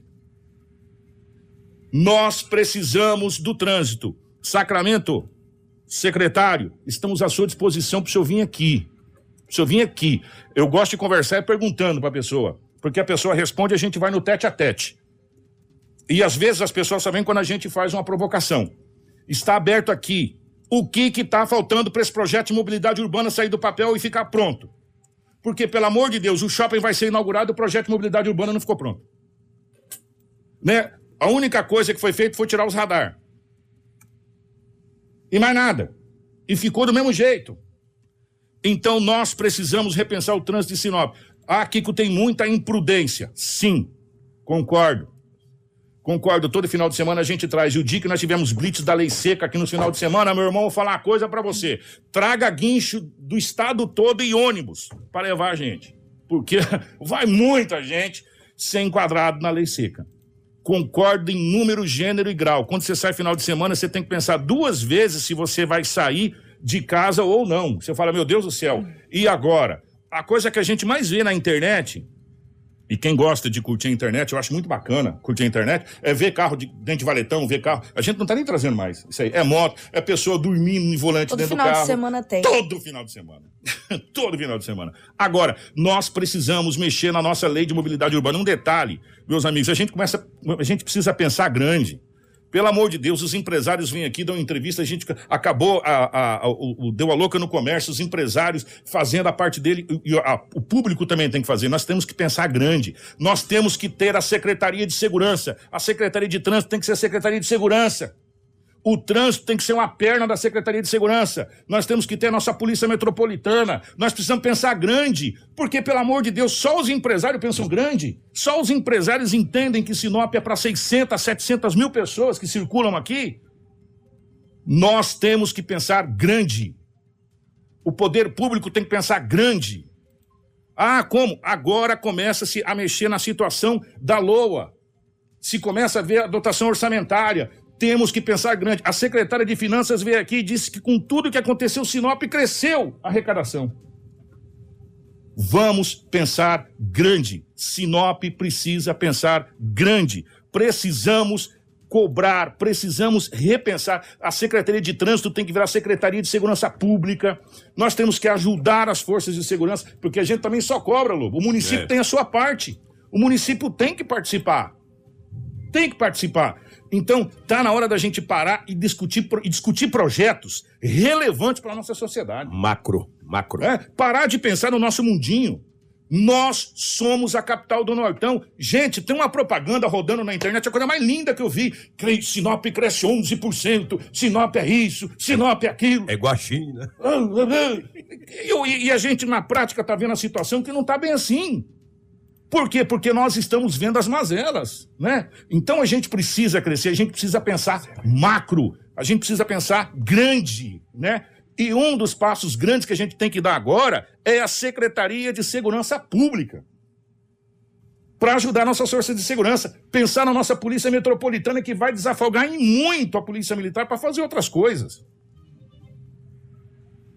Nós precisamos do trânsito. Sacramento, Secretário, estamos à sua disposição para o senhor vir aqui. O senhor vir aqui. Eu gosto de conversar perguntando para a pessoa. Porque a pessoa responde a gente vai no tete a tete. E às vezes as pessoas só vêm quando a gente faz uma provocação. Está aberto aqui. O que está faltando para esse projeto de mobilidade urbana sair do papel e ficar pronto? Porque, pelo amor de Deus, o shopping vai ser inaugurado e o projeto de mobilidade urbana não ficou pronto. Né? A única coisa que foi feita foi tirar os radar. E mais nada. E ficou do mesmo jeito. Então nós precisamos repensar o trânsito de Sinop. Ah, Kiko tem muita imprudência. Sim, concordo. Concordo, todo final de semana a gente traz. E o dia que nós tivemos blitz da lei seca aqui no final de semana, meu irmão, vou falar uma coisa para você. Traga guincho do estado todo e ônibus para levar a gente. Porque vai muita gente ser enquadrado na lei seca concordo em número, gênero e grau. Quando você sai final de semana, você tem que pensar duas vezes se você vai sair de casa ou não. Você fala, meu Deus do céu, e agora? A coisa que a gente mais vê na internet e quem gosta de curtir a internet, eu acho muito bacana curtir a internet, é ver carro de, dentro de valetão, ver carro. A gente não tá nem trazendo mais isso aí. É moto, é pessoa dormindo em volante Todo dentro do carro. Todo final de semana tem. Todo final de semana. Todo final de semana. Agora, nós precisamos mexer na nossa lei de mobilidade urbana. Um detalhe, meus amigos, a gente começa, a gente precisa pensar grande. Pelo amor de Deus, os empresários vêm aqui, dão entrevista, a gente acabou, a, a, a, o, deu a louca no comércio, os empresários fazendo a parte dele, e o público também tem que fazer. Nós temos que pensar grande. Nós temos que ter a Secretaria de Segurança. A Secretaria de Trânsito tem que ser a Secretaria de Segurança. O trânsito tem que ser uma perna da Secretaria de Segurança. Nós temos que ter a nossa Polícia Metropolitana. Nós precisamos pensar grande. Porque, pelo amor de Deus, só os empresários pensam grande. Só os empresários entendem que Sinop é para 600, 700 mil pessoas que circulam aqui. Nós temos que pensar grande. O poder público tem que pensar grande. Ah, como? Agora começa-se a mexer na situação da LOA. Se começa a ver a dotação orçamentária, temos que pensar grande. A secretária de Finanças veio aqui e disse que com tudo que aconteceu, Sinop cresceu a arrecadação. Vamos pensar grande. Sinop precisa pensar grande. Precisamos cobrar, precisamos repensar. A Secretaria de Trânsito tem que virar Secretaria de Segurança Pública. Nós temos que ajudar as forças de segurança, porque a gente também só cobra, Lobo. O município é. tem a sua parte. O município tem que participar. Tem que participar. Então, tá na hora da gente parar e discutir, e discutir projetos relevantes para a nossa sociedade. Macro, macro. É, parar de pensar no nosso mundinho. Nós somos a capital do Nortão. Gente, tem uma propaganda rodando na internet, a coisa mais linda que eu vi. Sinop cresce 11%, Sinop é isso, Sinop é aquilo. É guaxim, né? E, e, a gente, na prática, tá vendo a situação que não tá bem assim. Por quê? Porque nós estamos vendo as mazelas, né? Então a gente precisa crescer, a gente precisa pensar macro, a gente precisa pensar grande, né? E um dos passos grandes que a gente tem que dar agora é a Secretaria de Segurança Pública. Para ajudar a nossa força de segurança. Pensar na nossa Polícia Metropolitana que vai desafogar em muito a Polícia Militar para fazer outras coisas.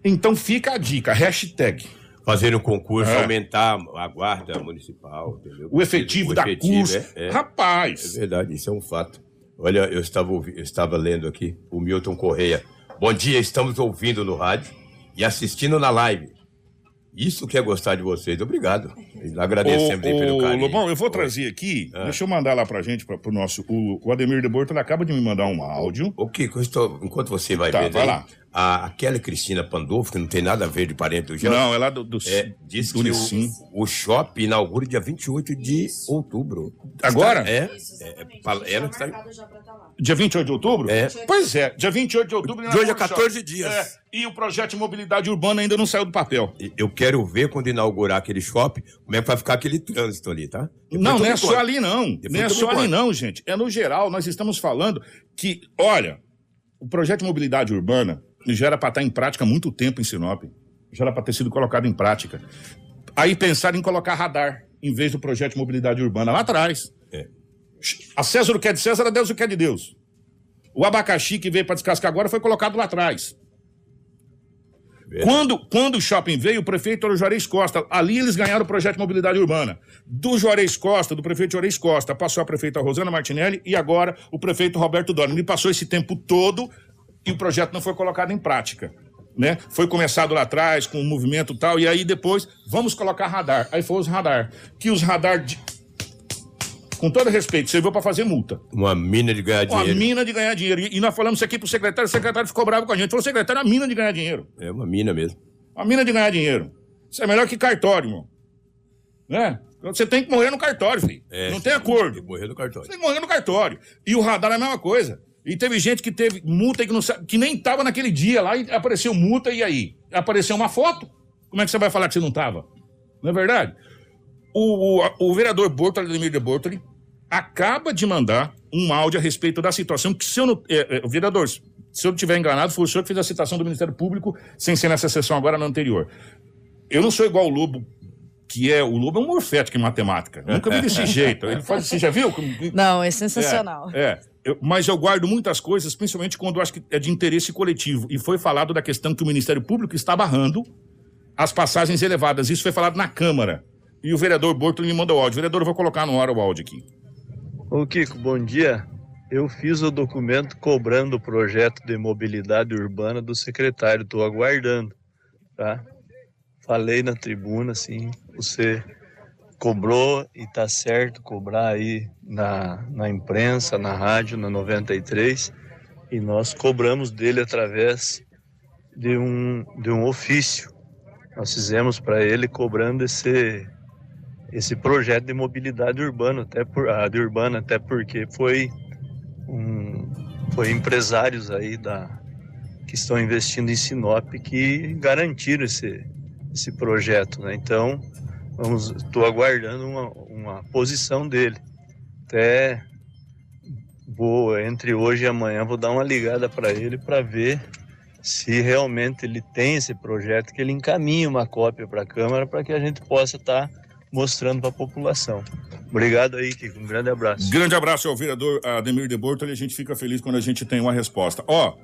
Então fica a dica, hashtag fazer um concurso, é. aumentar a guarda municipal, entendeu? O efetivo, o da CUS. É, é, Rapaz! É verdade, isso é um fato. Olha, eu estava, eu estava lendo aqui o Milton Correia. Bom dia, estamos ouvindo no rádio e assistindo na live. Isso que é gostar de vocês. Obrigado. Agradecemos ô, pelo carinho. Lobão, eu vou trazer aqui, ah. deixa eu mandar lá pra gente, pra, pro nosso. O, o Ademir de Borto acaba de me mandar um áudio. O que? Enquanto você vai tá, ver. Vai aí, lá a, aquela Cristina Pandolfo, que não tem nada a ver de parente do Jean. Não, é do, do, é, diz do que o, o shopping inaugura dia 28 de outubro. Agora? Está, é, é, é, ela está... Dia 28 de outubro? É. Pois é, dia 28 de outubro. De hoje a 14 dias. É, e o projeto de mobilidade urbana ainda não saiu do papel. Eu quero ver quando inaugurar aquele shopping, como é que vai ficar aquele trânsito ali, tá? Depois não, não é só ali não. Depois não é só ali não, gente. É no geral, nós estamos falando que, olha, o projeto de mobilidade urbana, já era para estar em prática há muito tempo em Sinop. Já era para ter sido colocado em prática. Aí pensaram em colocar radar em vez do projeto de mobilidade urbana lá atrás. A César o que é de César, a Deus o que é de Deus. O abacaxi que veio para descascar agora foi colocado lá atrás. Quando, quando o shopping veio, o prefeito era o Juarez Costa. Ali eles ganharam o projeto de mobilidade urbana. Do Juarez Costa, do prefeito Juarez Costa, passou a prefeita Rosana Martinelli e agora o prefeito Roberto Dorne. Ele passou esse tempo todo e o projeto não foi colocado em prática. Né? Foi começado lá atrás com o movimento tal, e aí depois vamos colocar radar. Aí foi os radar. Que os radar, de... com todo respeito, serviu para fazer multa. Uma mina de ganhar dinheiro. Uma mina de ganhar dinheiro. E nós falamos isso aqui pro secretário, o secretário ficou bravo com a gente. Falou, secretário, é uma mina de ganhar dinheiro. É uma mina mesmo. Uma mina de ganhar dinheiro. Isso é melhor que cartório, irmão. Né? Você tem que morrer no cartório, filho. É, não tem acordo. Tem que morrer no cartório. Você tem que morrer no cartório. E o radar é a mesma coisa. E teve gente que teve multa que, não, que nem estava naquele dia lá e apareceu multa e aí? Apareceu uma foto? Como é que você vai falar que você não estava? Não é verdade? O, o, o vereador Bortoli, Ademir de Bortoli, acaba de mandar um áudio a respeito da situação que, se eu não. É, é, vereador, se eu não estiver enganado, foi o senhor que fez a citação do Ministério Público, sem ser nessa sessão agora, na anterior. Eu não sou igual o Lobo, que é. O Lobo é um morfético em matemática. nunca vi desse jeito. Ele faz. Você já viu? Não, é sensacional. É. é. Eu, mas eu guardo muitas coisas, principalmente quando eu acho que é de interesse coletivo. E foi falado da questão que o Ministério Público está barrando as passagens elevadas. Isso foi falado na Câmara. E o vereador Borto me mandou o áudio. Vereador, eu vou colocar no ar o áudio aqui. Ô Kiko, bom dia. Eu fiz o documento cobrando o projeto de mobilidade urbana do secretário. Estou aguardando, tá? Falei na tribuna, assim, você cobrou e tá certo cobrar aí na, na imprensa, na rádio, na 93, e nós cobramos dele através de um, de um ofício. Nós fizemos para ele cobrando esse, esse projeto de mobilidade urbana, até por, a de urbana, até porque foi um, foi empresários aí da que estão investindo em Sinop que garantiram esse, esse projeto, né? Então, vamos, estou aguardando uma, uma posição dele. Até vou entre hoje e amanhã vou dar uma ligada para ele para ver se realmente ele tem esse projeto, que ele encaminhe uma cópia para a Câmara para que a gente possa estar tá mostrando para a população. Obrigado aí, Kiko. Um grande abraço. Grande abraço ao vereador Ademir de Bortoli. A gente fica feliz quando a gente tem uma resposta. Ó,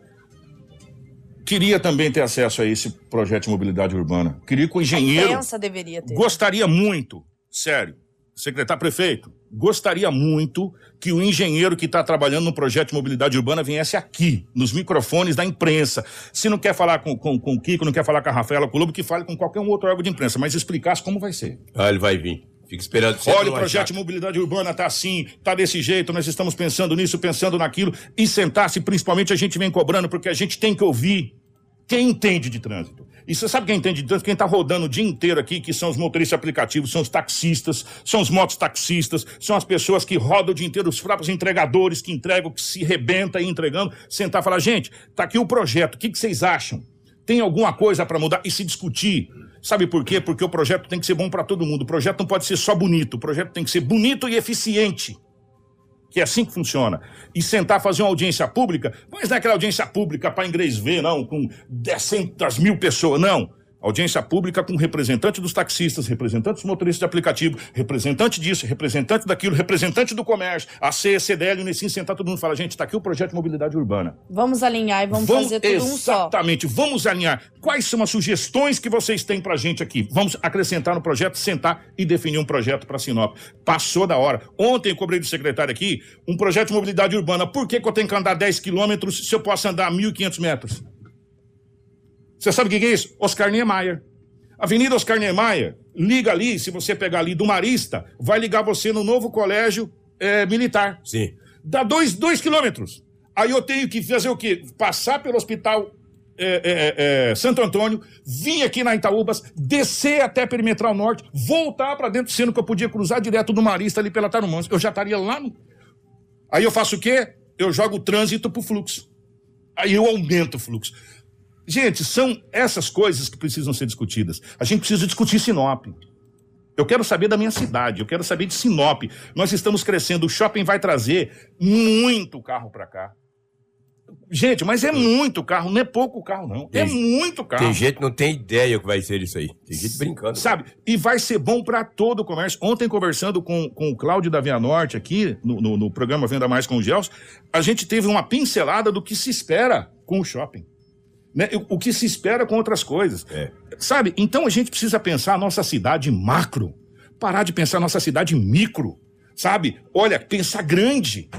queria também ter acesso a esse projeto de mobilidade urbana. Queria que o engenheiro. A pensa deveria ter. Gostaria muito, sério, secretário prefeito, gostaria muito que o engenheiro que está trabalhando no projeto de mobilidade urbana viesse aqui, nos microfones da imprensa. Se não quer falar com, com, com o Kiko, não quer falar com a Rafaela Colombo, que fale com qualquer um outro órgão de imprensa, mas explicasse como vai ser. Ah, ele vai vir. Fica esperando. Olha, o projeto de mobilidade urbana tá assim, tá desse jeito, nós estamos pensando nisso, pensando naquilo, e sentar-se, principalmente a gente vem cobrando, porque a gente tem que ouvir quem entende de trânsito. E você sabe quem entende de trânsito? Quem está rodando o dia inteiro aqui, que são os motoristas aplicativos, são os taxistas, são os mototaxistas, são as pessoas que rodam o dia inteiro, os próprios entregadores que entregam, que se rebenta aí entregando. Sentar e falar, gente, tá aqui o projeto, o que, que vocês acham? Tem alguma coisa para mudar? E se discutir. Sabe por quê? Porque o projeto tem que ser bom para todo mundo. O projeto não pode ser só bonito, o projeto tem que ser bonito e eficiente que é assim que funciona, e sentar fazer uma audiência pública, mas não é aquela audiência pública para inglês ver, não, com 10 mil pessoas, não. Audiência pública com representante dos taxistas, representante dos motoristas de aplicativo, representante disso, representante daquilo, representante do comércio, a CECDL, o Nessim, sentar todo mundo e falar, gente, está aqui o projeto de mobilidade urbana. Vamos alinhar e vamos, vamos fazer tudo um só. Exatamente, vamos alinhar. Quais são as sugestões que vocês têm pra gente aqui? Vamos acrescentar no projeto, sentar e definir um projeto para Sinop. Passou da hora. Ontem eu cobrei do secretário aqui um projeto de mobilidade urbana. Por que, que eu tenho que andar 10 quilômetros se eu posso andar 1.500 metros? Você sabe o que é isso? Oscar Niemeyer. Avenida Oscar Niemeyer, liga ali, se você pegar ali do Marista, vai ligar você no novo colégio é, militar. Sim. Dá dois, dois quilômetros. Aí eu tenho que fazer o quê? Passar pelo hospital é, é, é, Santo Antônio, vir aqui na Itaúbas, descer até Perimetral Norte, voltar para dentro, sendo que eu podia cruzar direto do Marista ali pela Tarumãs. Eu já estaria lá no... Aí eu faço o quê? Eu jogo o trânsito pro fluxo. Aí eu aumento o fluxo. Gente, são essas coisas que precisam ser discutidas. A gente precisa discutir Sinop. Eu quero saber da minha cidade, eu quero saber de Sinop. Nós estamos crescendo, o shopping vai trazer muito carro para cá. Gente, mas é muito carro, não é pouco carro, não. É tem, é muito carro. Tem gente que não tem ideia o que vai ser isso aí. Tem gente brincando. Sabe? E vai ser bom para todo o comércio. Ontem, conversando com, com o Cláudio da Via Norte aqui, no, no, no programa Venda Mais com o Gels, a gente teve uma pincelada do que se espera com o shopping. Né? O que se espera com outras coisas. É. Sabe? Então a gente precisa pensar a nossa cidade macro. Parar de pensar a nossa cidade micro. Sabe? Olha, pensar grande.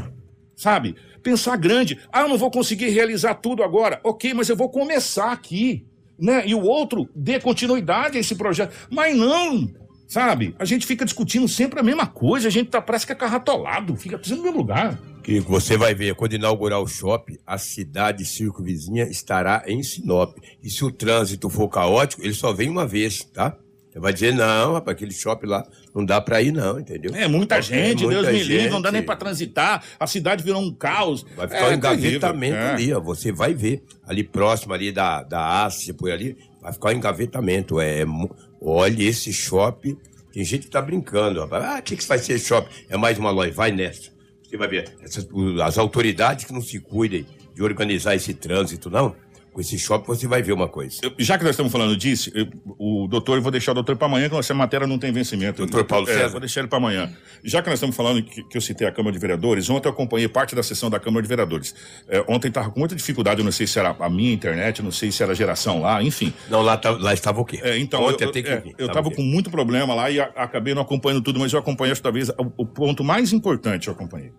Sabe? Pensar grande. Ah, eu não vou conseguir realizar tudo agora. Ok, mas eu vou começar aqui. Né? E o outro dê continuidade a esse projeto. Mas não, sabe? A gente fica discutindo sempre a mesma coisa, a gente tá, parece que é carratolado, fica precisando no mesmo lugar que você vai ver, quando inaugurar o shopping, a cidade circunvizinha estará em Sinop. E se o trânsito for caótico, ele só vem uma vez, tá? Você vai dizer, não, rapaz, aquele shopping lá não dá pra ir, não, entendeu? É muita gente, é muita Deus me livre, não dá nem pra transitar, a cidade virou um caos. Vai ficar é, um engavetamento é. ali, ó, você vai ver. Ali próximo ali da, da Ásia, por ali, vai ficar um engavetamento. É, olha esse shopping, tem gente que tá brincando, rapaz. Ah, o que, que vai ser shopping? É mais uma loja, vai nessa. Você vai ver, essas, as autoridades que não se cuidem de organizar esse trânsito, não, com esse shopping você vai ver uma coisa. Eu, já que nós estamos falando disso, eu, o doutor, eu vou deixar o doutor para amanhã, que essa matéria não tem vencimento. Doutor Paulo é, César? vou deixar ele para amanhã. Já que nós estamos falando que, que, eu citei a Câmara de Vereadores, ontem eu acompanhei parte da sessão da Câmara de Vereadores. É, ontem estava com muita dificuldade, eu não sei se era a minha internet, não sei se era a geração lá, enfim. Não, lá, tá, lá estava o quê? É, então, ontem eu, eu, é, eu estava com muito problema lá e a, acabei não acompanhando tudo, mas eu acompanhei, talvez, o, o ponto mais importante eu acompanhei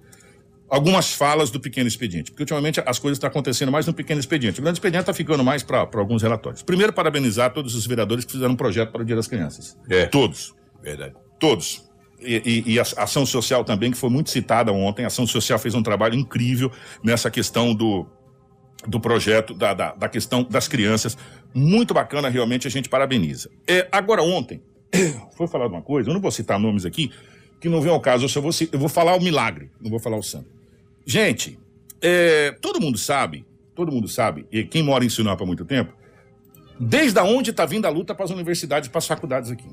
algumas falas do pequeno expediente, porque ultimamente as coisas estão acontecendo mais no pequeno expediente. O grande expediente está ficando mais para alguns relatórios. Primeiro, parabenizar todos os vereadores que fizeram um projeto para o Dia das Crianças. É. Todos. Verdade. Todos. E, e, e, a ação social também, que foi muito citada ontem. A ação social fez um trabalho incrível nessa questão do, do projeto, da, da, da questão das crianças. Muito bacana, realmente, a gente parabeniza. É, agora, ontem, foi falado uma coisa, eu não vou citar nomes aqui, que não vem ao caso, eu, só vou, eu vou falar o milagre, não vou falar o santo. Gente, É, todo mundo sabe, todo mundo sabe, e quem mora em Sinop há muito tempo, desde onde está vindo a luta para as universidades para as faculdades aqui.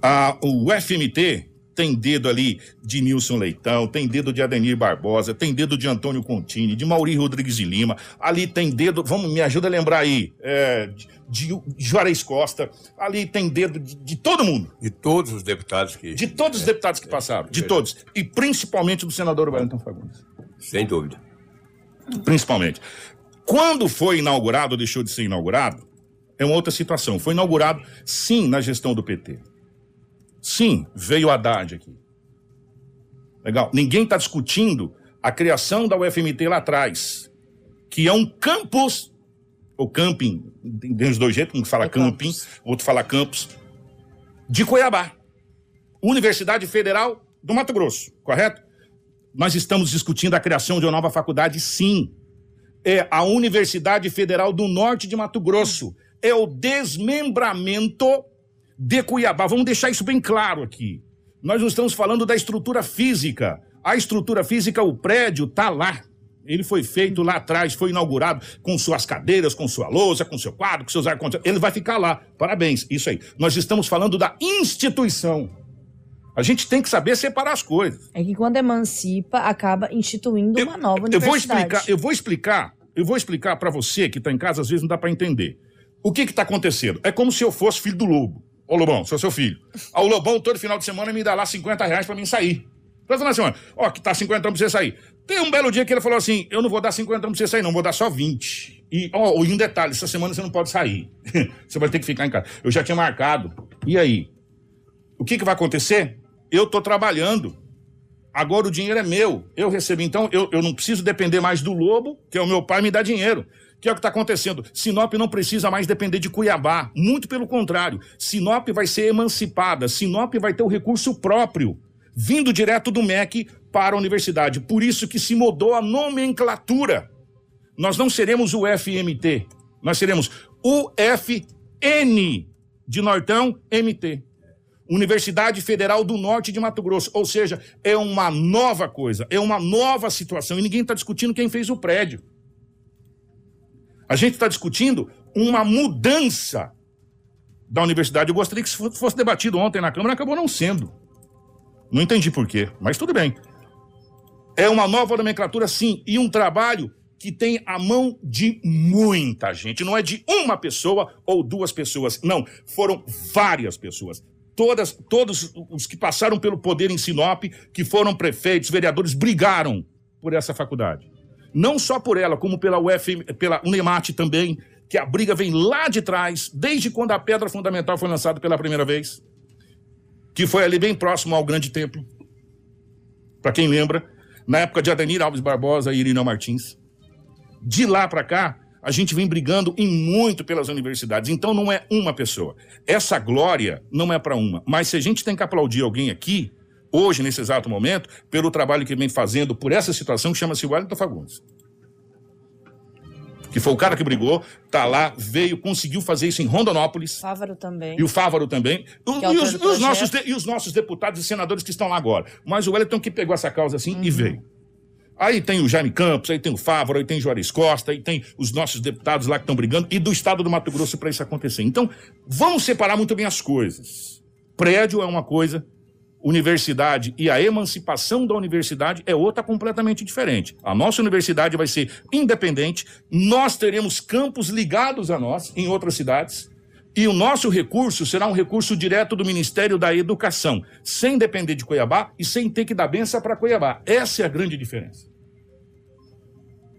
A, o FMT tem dedo ali de Nilson Leitão, tem dedo de Adenir Barbosa, tem dedo de Antônio Contini, de Mauri Rodrigues de Lima, ali tem dedo, vamos, me ajuda a lembrar aí, é, de, de Juarez Costa, ali tem dedo de, de, todo mundo. De todos os deputados que... De todos os é, deputados que é, passaram, de é, todos. E principalmente do senador Wellington Fagundes. Sem dúvida. Principalmente. Quando foi inaugurado, deixou de ser inaugurado, é uma outra situação. Foi inaugurado, sim, na gestão do PT. Sim, veio a Haddad aqui. Legal. Ninguém está discutindo a criação da UFMT lá atrás, que é um campus, ou camping, tem os dois jeitos, um fala é camping, campus. outro fala campus, de Cuiabá. Universidade Federal do Mato Grosso, correto? Nós estamos discutindo a criação de uma nova faculdade, sim. É a Universidade Federal do Norte de Mato Grosso. É o desmembramento de Cuiabá. Vamos deixar isso bem claro aqui. Nós não estamos falando da estrutura física. A estrutura física, o prédio está lá. Ele foi feito lá atrás, foi inaugurado com suas cadeiras, com sua lousa, com seu quadro, com seus ar-condicionados. Ele vai ficar lá. Parabéns, isso aí. Nós estamos falando da instituição. A gente tem que saber separar as coisas. É que quando emancipa, acaba instituindo uma nova eu, universidade. Eu vou explicar, eu vou explicar, eu vou explicar para você que está em casa, às vezes não dá para entender. O que está acontecendo? É como se eu fosse filho do lobo. Ô Lobão, sou seu filho. Ah, o Lobão, todo final de semana, me dá lá 50 reais pra mim sair. Toda na semana. Ó, que tá 50 pra você sair. Tem um belo dia que ele falou assim: eu não vou dar 50 pra você sair, não, vou dar só 20. E, ó, e um detalhe: essa semana você não pode sair. você vai ter que ficar em casa. Eu já tinha marcado. E aí? O que, que vai acontecer? Eu tô trabalhando. Agora o dinheiro é meu. Eu recebi. Então, eu, eu não preciso depender mais do lobo, que é o meu pai, me dá dinheiro que é o que está acontecendo. Sinop não precisa mais depender de Cuiabá. Muito pelo contrário. Sinop vai ser emancipada. Sinop vai ter o recurso próprio, vindo direto do MEC para a universidade. Por isso que se mudou a nomenclatura. Nós não seremos o FMT. Nós seremos UFN de Nortão MT. Universidade Federal do Norte de Mato Grosso. Ou seja, é uma nova coisa, é uma nova situação. E ninguém está discutindo quem fez o prédio. A gente está discutindo uma mudança da universidade. Eu gostaria que isso fosse debatido ontem na Câmara, acabou não sendo. Não entendi por quê, mas tudo bem. É uma nova nomenclatura, sim, e um trabalho que tem a mão de muita gente. Não é de uma pessoa ou duas pessoas. Não, foram várias pessoas. Todas, todos os que passaram pelo poder em Sinop, que foram prefeitos, vereadores, brigaram por essa faculdade não só por ela, como pela UF, pela Unemate também, que a briga vem lá de trás, desde quando a pedra fundamental foi lançada pela primeira vez, que foi ali bem próximo ao Grande Templo. Para quem lembra, na época de Adenir Alves Barbosa e Irineu Martins. De lá para cá, a gente vem brigando em muito pelas universidades. Então não é uma pessoa. Essa glória não é para uma. Mas se a gente tem que aplaudir alguém aqui, hoje, nesse exato momento, pelo trabalho que vem fazendo por essa situação que chama-se Wellington Fagundes. Que foi o cara que brigou, tá lá, veio, conseguiu fazer isso em Rondonópolis. Fávaro também. E o Fávaro também. O, é e, os, os nossos, e os nossos deputados e senadores que estão lá agora. Mas o Wellington que pegou essa causa assim uhum. e veio. Aí tem o Jaime Campos, aí tem o Fávaro, aí tem o Juarez Costa, aí tem os nossos deputados lá que estão brigando, e do estado do Mato Grosso para isso acontecer. Então, vamos separar muito bem as coisas. Prédio é uma coisa, universidade e a emancipação da universidade é outra completamente diferente. A nossa universidade vai ser independente, nós teremos campos ligados a nós em outras cidades. E o nosso recurso será um recurso direto do Ministério da Educação, sem depender de Cuiabá e sem ter que dar benção para Cuiabá. Essa é a grande diferença.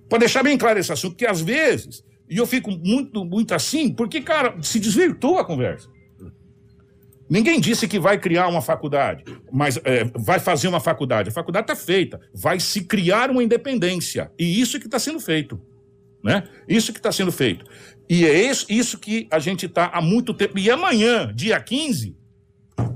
Para deixar bem claro esse assunto, que às vezes, e eu fico muito, muito assim, porque, cara, se desvirtua a conversa. Ninguém disse que vai criar uma faculdade, mas é, vai fazer uma faculdade. A faculdade está feita. Vai se criar uma independência. E isso que está sendo feito. Né? Isso que está sendo feito. E é isso, isso que a gente está há muito tempo. E amanhã, dia 15,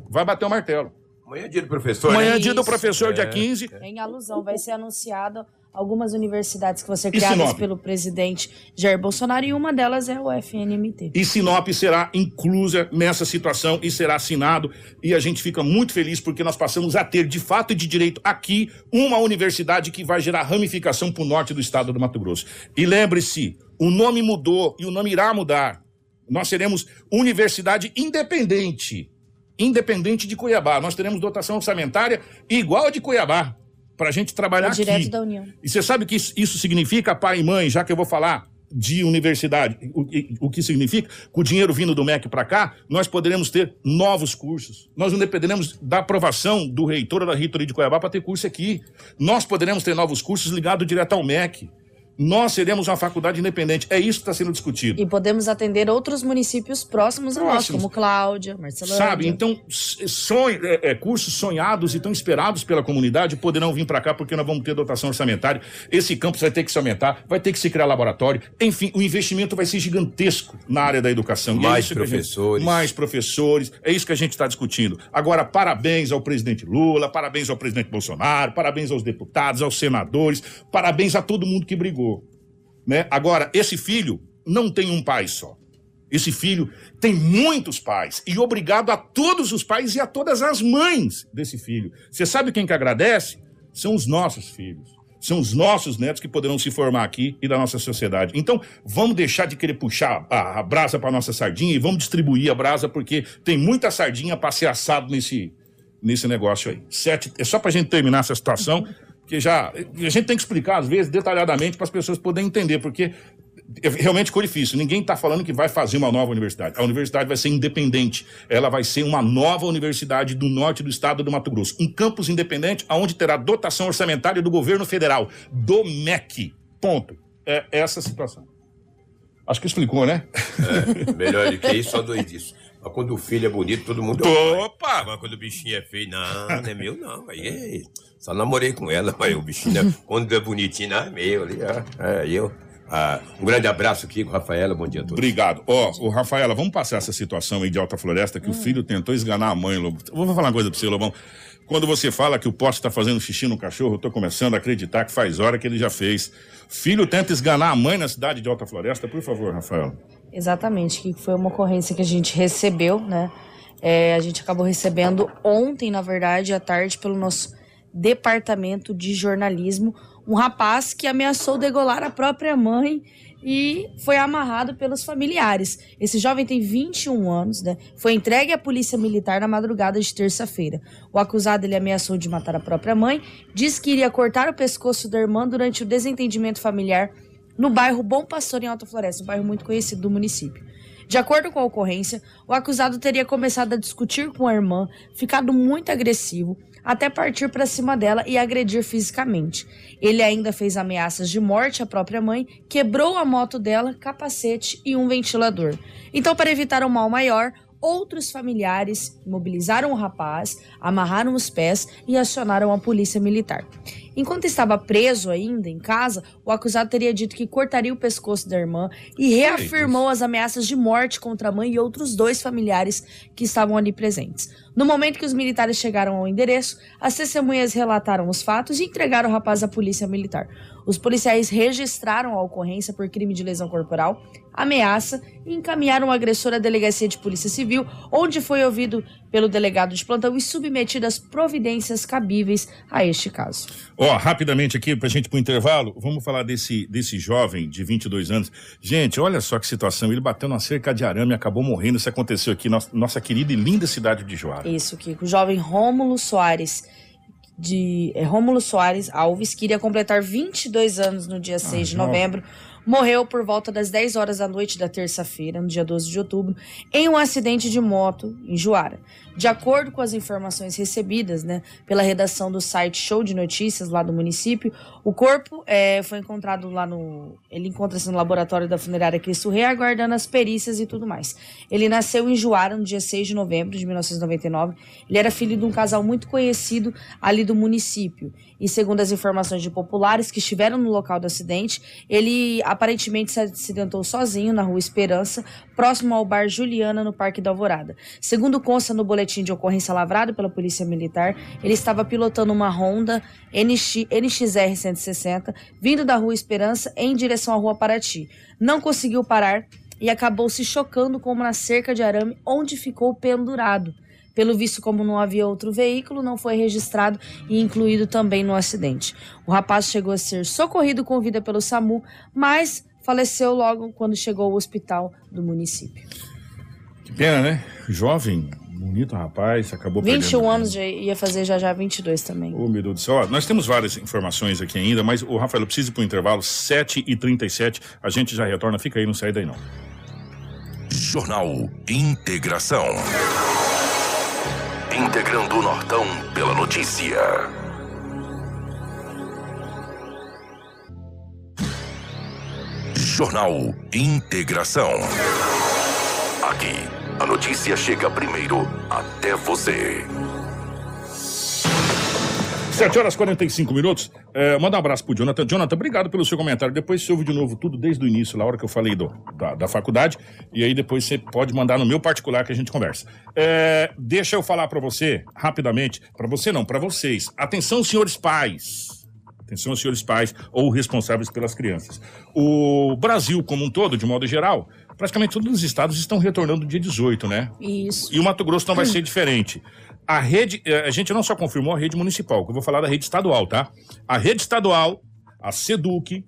vai bater o martelo. Amanhã é dia do professor. Amanhã é né? dia do professor, dia 15. Em alusão, vai ser anunciado algumas universidades que vão ser criadas pelo presidente Jair Bolsonaro e uma delas é o FNMT. E Sinop será inclusa nessa situação e será assinado e a gente fica muito feliz porque nós passamos a ter de fato e de direito aqui uma universidade que vai gerar ramificação para o norte do estado do Mato Grosso. E lembre-se, o nome mudou e o nome irá mudar. Nós seremos universidade independente, independente de Cuiabá. Nós teremos dotação orçamentária igual a de Cuiabá para a gente trabalhar é direto aqui. da União. E você sabe o que isso significa, pai e mãe, já que eu vou falar de universidade, o, o que significa? Com o dinheiro vindo do MEC para cá, nós poderemos ter novos cursos. Nós não dependeremos da aprovação do reitor ou da reitoria de Cuiabá para ter curso aqui. Nós poderemos ter novos cursos ligados direto ao MEC nós seremos uma faculdade independente. É isso que está sendo discutido. E podemos atender outros municípios próximos a nós, como Cláudia, Marcelo. Sabe, então, sonho, é, é, cursos sonhados e tão esperados pela comunidade poderão vir para cá porque nós vamos ter dotação orçamentária. Esse campus vai ter que se aumentar, vai ter que se criar laboratório. Enfim, o investimento vai ser gigantesco na área da educação. É mais é professores. Gente, mais professores. É isso que a gente está discutindo. Agora, parabéns ao presidente Lula, parabéns ao presidente Bolsonaro, parabéns aos deputados, aos senadores, parabéns a todo mundo que brigou né? Agora, esse filho não tem um pai só. Esse filho tem muitos pais. E obrigado a todos os pais e a todas as mães desse filho. Você sabe quem que agradece? São os nossos filhos. São os nossos netos que poderão se formar aqui e da nossa sociedade. Então, vamos deixar de querer puxar a, a brasa para nossa sardinha e vamos distribuir a brasa, porque tem muita sardinha para ser assado nesse, nesse negócio aí. Sete, é só para a gente terminar essa situação que já. A gente tem que explicar, às vezes, detalhadamente, para as pessoas poderem entender, porque realmente ficou difícil. Ninguém está falando que vai fazer uma nova universidade. A universidade vai ser independente. Ela vai ser uma nova universidade do norte do estado do Mato Grosso. Um campus independente, onde terá dotação orçamentária do governo federal, do MEC. Ponto. É essa a situação. Acho que explicou, né? É, melhor do que isso, só dois disso. Mas quando o filho é bonito, todo mundo. Opa! Mas quando o bichinho é feio, não, não é meu, não. Aí é. Só namorei com ela, mas o bichinho, é, quando é bonitinho, não é meu ali, ó. É, eu. Ah, um grande abraço aqui com Rafaela, bom dia a todos. Obrigado. Ó, oh, Rafaela, vamos passar essa situação aí de Alta Floresta que hum. o filho tentou esganar a mãe, Lobo. Vou falar uma coisa pra você, Lobão. Quando você fala que o poste está fazendo xixi no cachorro, eu tô começando a acreditar que faz hora que ele já fez. Filho tenta esganar a mãe na cidade de Alta Floresta, por favor, Rafaela. Exatamente, que foi uma ocorrência que a gente recebeu, né? É, a gente acabou recebendo ontem, na verdade, à tarde, pelo nosso departamento de jornalismo, um rapaz que ameaçou degolar a própria mãe e foi amarrado pelos familiares. Esse jovem tem 21 anos, né? Foi entregue à polícia militar na madrugada de terça-feira. O acusado ele ameaçou de matar a própria mãe, disse que iria cortar o pescoço da irmã durante o desentendimento familiar no bairro Bom Pastor, em Alta Floresta, um bairro muito conhecido do município. De acordo com a ocorrência, o acusado teria começado a discutir com a irmã, ficado muito agressivo, até partir para cima dela e agredir fisicamente. Ele ainda fez ameaças de morte à própria mãe, quebrou a moto dela, capacete e um ventilador. Então, para evitar um mal maior, outros familiares mobilizaram o rapaz, amarraram os pés e acionaram a polícia militar. Enquanto estava preso ainda em casa, o acusado teria dito que cortaria o pescoço da irmã e reafirmou as ameaças de morte contra a mãe e outros dois familiares que estavam ali presentes. No momento que os militares chegaram ao endereço, as testemunhas relataram os fatos e entregaram o rapaz à polícia militar. Os policiais registraram a ocorrência por crime de lesão corporal, ameaça e encaminharam o agressor à delegacia de polícia civil, onde foi ouvido pelo delegado de plantão e submetido às providências cabíveis a este caso. Ó, oh, rapidamente aqui, pra gente ir pro intervalo, vamos falar desse, desse jovem de 22 anos. Gente, olha só que situação, ele bateu numa cerca de arame e acabou morrendo. Isso aconteceu aqui na nossa querida e linda cidade de Joara. Isso, Kiko. O jovem Rômulo Soares de é, Rômulo Soares Alves, que iria completar 22 anos no dia 6 ah, de novembro, morreu por volta das 10 horas da noite da terça-feira, no dia 12 de outubro, em um acidente de moto em Juara. De acordo com as informações recebidas né, pela redação do site Show de Notícias lá do município, o corpo é, foi encontrado lá no. Ele encontra-se no laboratório da funerária Cristo Rei, aguardando as perícias e tudo mais. Ele nasceu em Juara no dia 6 de novembro de 1999. Ele era filho de um casal muito conhecido ali do município. E segundo as informações de populares que estiveram no local do acidente, ele aparentemente se acidentou sozinho na rua Esperança, próximo ao bar Juliana, no Parque da Alvorada. Segundo consta no boletim de ocorrência lavrado pela Polícia Militar, ele estava pilotando uma Honda NX, NXR 160, vindo da rua Esperança em direção à rua Paraty. Não conseguiu parar e acabou se chocando com uma cerca de arame, onde ficou pendurado. Pelo visto, como não havia outro veículo, não foi registrado e incluído também no acidente. O rapaz chegou a ser socorrido com vida pelo SAMU, mas faleceu logo quando chegou ao hospital do município. Que pena, né? Jovem, bonito rapaz, acabou 21 perdendo. anos, já ia fazer já já 22 também. Ô, meu Deus do céu. Ó, nós temos várias informações aqui ainda, mas o Rafael precisa ir para o intervalo 7h37. A gente já retorna. Fica aí, não sai daí não. Jornal Integração. Integrando o Nortão pela notícia. Jornal Integração. Aqui, a notícia chega primeiro até você. 7 horas e 45 minutos. É, manda um abraço pro Jonathan. Jonathan, obrigado pelo seu comentário. Depois você ouve de novo tudo desde o início, na hora que eu falei do, da, da faculdade. E aí depois você pode mandar no meu particular que a gente conversa. É, deixa eu falar para você, rapidamente. Para você não, para vocês. Atenção, senhores pais. Atenção, senhores pais ou responsáveis pelas crianças. O Brasil, como um todo, de modo geral, praticamente todos os estados estão retornando dia 18, né? Isso. E o Mato Grosso não vai ser diferente. A rede, eh, a gente não só confirmou a rede municipal, que eu vou falar da rede estadual, tá? A rede estadual, a SEDUC,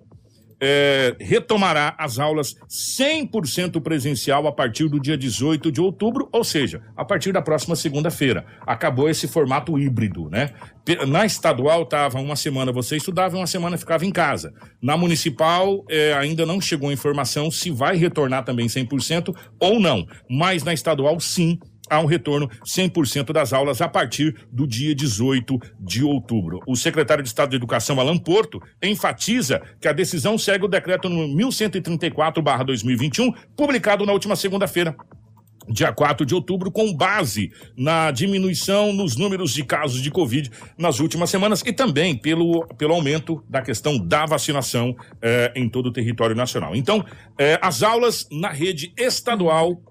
eh, retomará as aulas 100% presencial a partir do dia 18 de outubro, ou seja, a partir da próxima segunda-feira. Acabou esse formato híbrido, né? Na estadual estava uma semana você estudava e uma semana ficava em casa. Na municipal eh, ainda não chegou a informação se vai retornar também 100% ou não, mas na estadual sim há um retorno 100% das aulas a partir do dia 18 de outubro. O secretário de Estado de Educação, Alan Porto, enfatiza que a decisão segue o decreto no 1134-2021, publicado na última segunda-feira. Dia 4 de outubro, com base na diminuição nos números de casos de Covid nas últimas semanas e também pelo, pelo aumento da questão da vacinação eh, em todo o território nacional. Então, eh, as aulas na rede estadual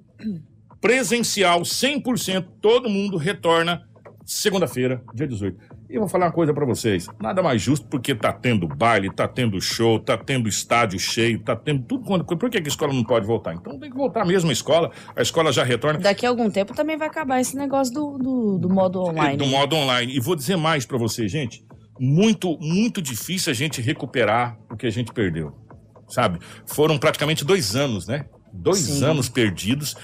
presencial 100%, todo mundo retorna segunda-feira, dia 18. E eu vou falar uma coisa pra vocês, nada mais justo porque tá tendo baile, tá tendo show, tá tendo estádio cheio, tá tendo tudo quanto, por que, a escola não pode voltar? Então tem que voltar mesmo a escola, a escola já retorna Daqui a algum tempo também vai acabar esse negócio do, do, do modo online. do modo online. E vou dizer mais pra vocês, gente, muito, muito difícil a gente recuperar o que a gente perdeu, sabe? Foram praticamente dois anos, né? Dois Sim. anos perdidos,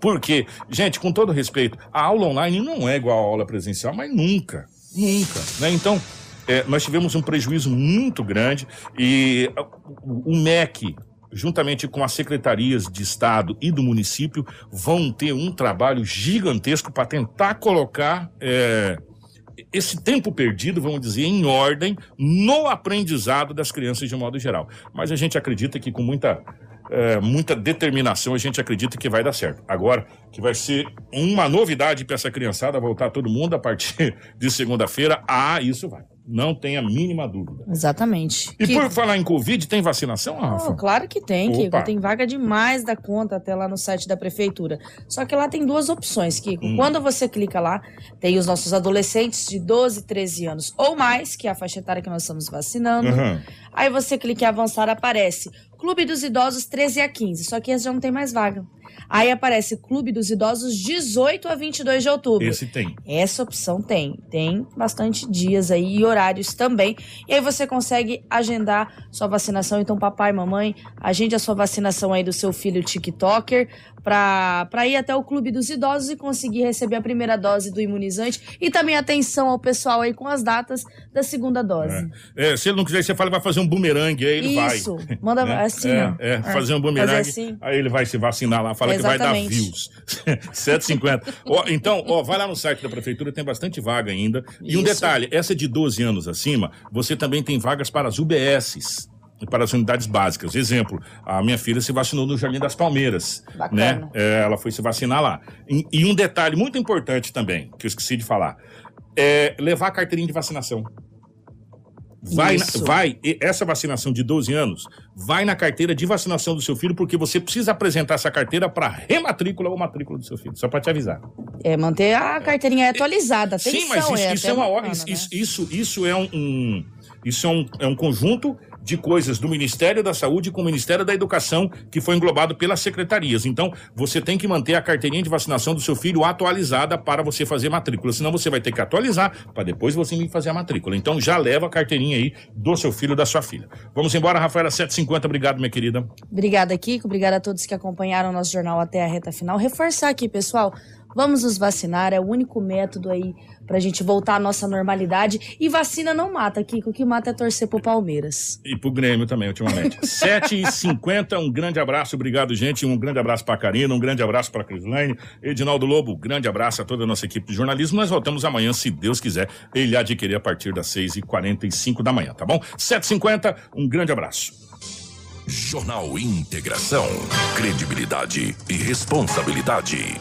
porque, gente, com todo respeito, a aula online não é igual à aula presencial, mas nunca, nunca, né? Então, é, nós tivemos um prejuízo muito grande e o, o MEC, juntamente com as secretarias de Estado e do município, vão ter um trabalho gigantesco para tentar colocar é, esse tempo perdido, vamos dizer, em ordem no aprendizado das crianças de modo geral. Mas a gente acredita que com muita, é, muita determinação a gente acredita que vai dar certo. Agora, que vai ser uma novidade para essa criançada voltar todo mundo a partir de segunda-feira, ah, isso vai. Não tem a mínima dúvida. Exatamente. E Kiko, por falar em Covid, tem vacinação, Rafa? oh, claro que tem, Kiko. Opa. Tem vaga demais da conta até lá no site da prefeitura. Só que lá tem duas opções, Kiko. Hum. Quando você clica lá, tem os nossos adolescentes de 12, 13 anos ou mais, que é a faixa etária que nós estamos vacinando. Aham. Aí você clica em avançar, aparece Clube dos Idosos 13 a 15, só que esse já não tem mais vaga. Aí aparece Clube dos Idosos 18 a 22 de outubro. Esse tem. Essa opção tem. Tem bastante dias aí e horários também. E aí você consegue agendar sua vacinação. Então, papai, mamãe, agende a sua vacinação aí do seu filho TikToker para ir até o Clube dos Idosos e conseguir receber a primeira dose do imunizante. E também atenção ao pessoal aí com as datas da segunda dose. É, se ele não quiser, você fala, vai fazer um bumerangue, aí ele vai. Isso. Manda né? assim, é, ó. é, fazer um bumerangue, Fazer assim. aí ele vai se vacinar lá, fala que vai dar views. 7,50. Ó, então, ó, vai lá no site da prefeitura, tem bastante vaga ainda. E um Isso. detalhe, essa de 12 anos acima, você também tem vagas para as UBSs. e Para as unidades básicas. Exemplo, a minha filha se vacinou no Jardim das Palmeiras. Bacana. Né? É, ela foi se vacinar lá. E, e um detalhe muito importante também, que eu esqueci de falar, é levar a carteirinha de vacinação. Vai, na, vai, essa vacinação de 12 anos, vai na carteira de vacinação do seu filho, porque você precisa apresentar essa carteira para rematrícula ou matrícula do seu filho, só para te avisar. É, manter a carteirinha atualizada. Atenção, Sim, mas isso é, isso é uma hora. Isso, né? isso, isso é um, um isso é um, é um conjunto de coisas do Ministério da Saúde com o Ministério da Educação, que foi englobado pelas secretarias. Então, você tem que manter a carteirinha de vacinação do seu filho atualizada para você fazer matrícula. Senão, você vai ter que atualizar para depois você vir fazer a matrícula. Então, já leva a carteirinha aí do seu filho da sua filha. Vamos embora, Rafaela 750. Obrigado, minha querida. Obrigada, Kiko. Obrigada a todos que acompanharam o nosso jornal até a reta final. Reforçar aqui, pessoal. Vamos nos vacinar, é o único método aí pra gente voltar à nossa normalidade. E vacina não mata, Kiko. O que mata é torcer pro Palmeiras. E pro Grêmio também, ultimamente. 7h50, um grande abraço, obrigado, gente. Um grande abraço pra Karina, um grande abraço pra Crislaine. Edinaldo Lobo, grande abraço a toda a nossa equipe de jornalismo. Nós voltamos amanhã, se Deus quiser. Ele adquirir a partir das 6h45 da manhã, tá bom? 7h50, um grande abraço. Jornal Integração. Credibilidade e responsabilidade.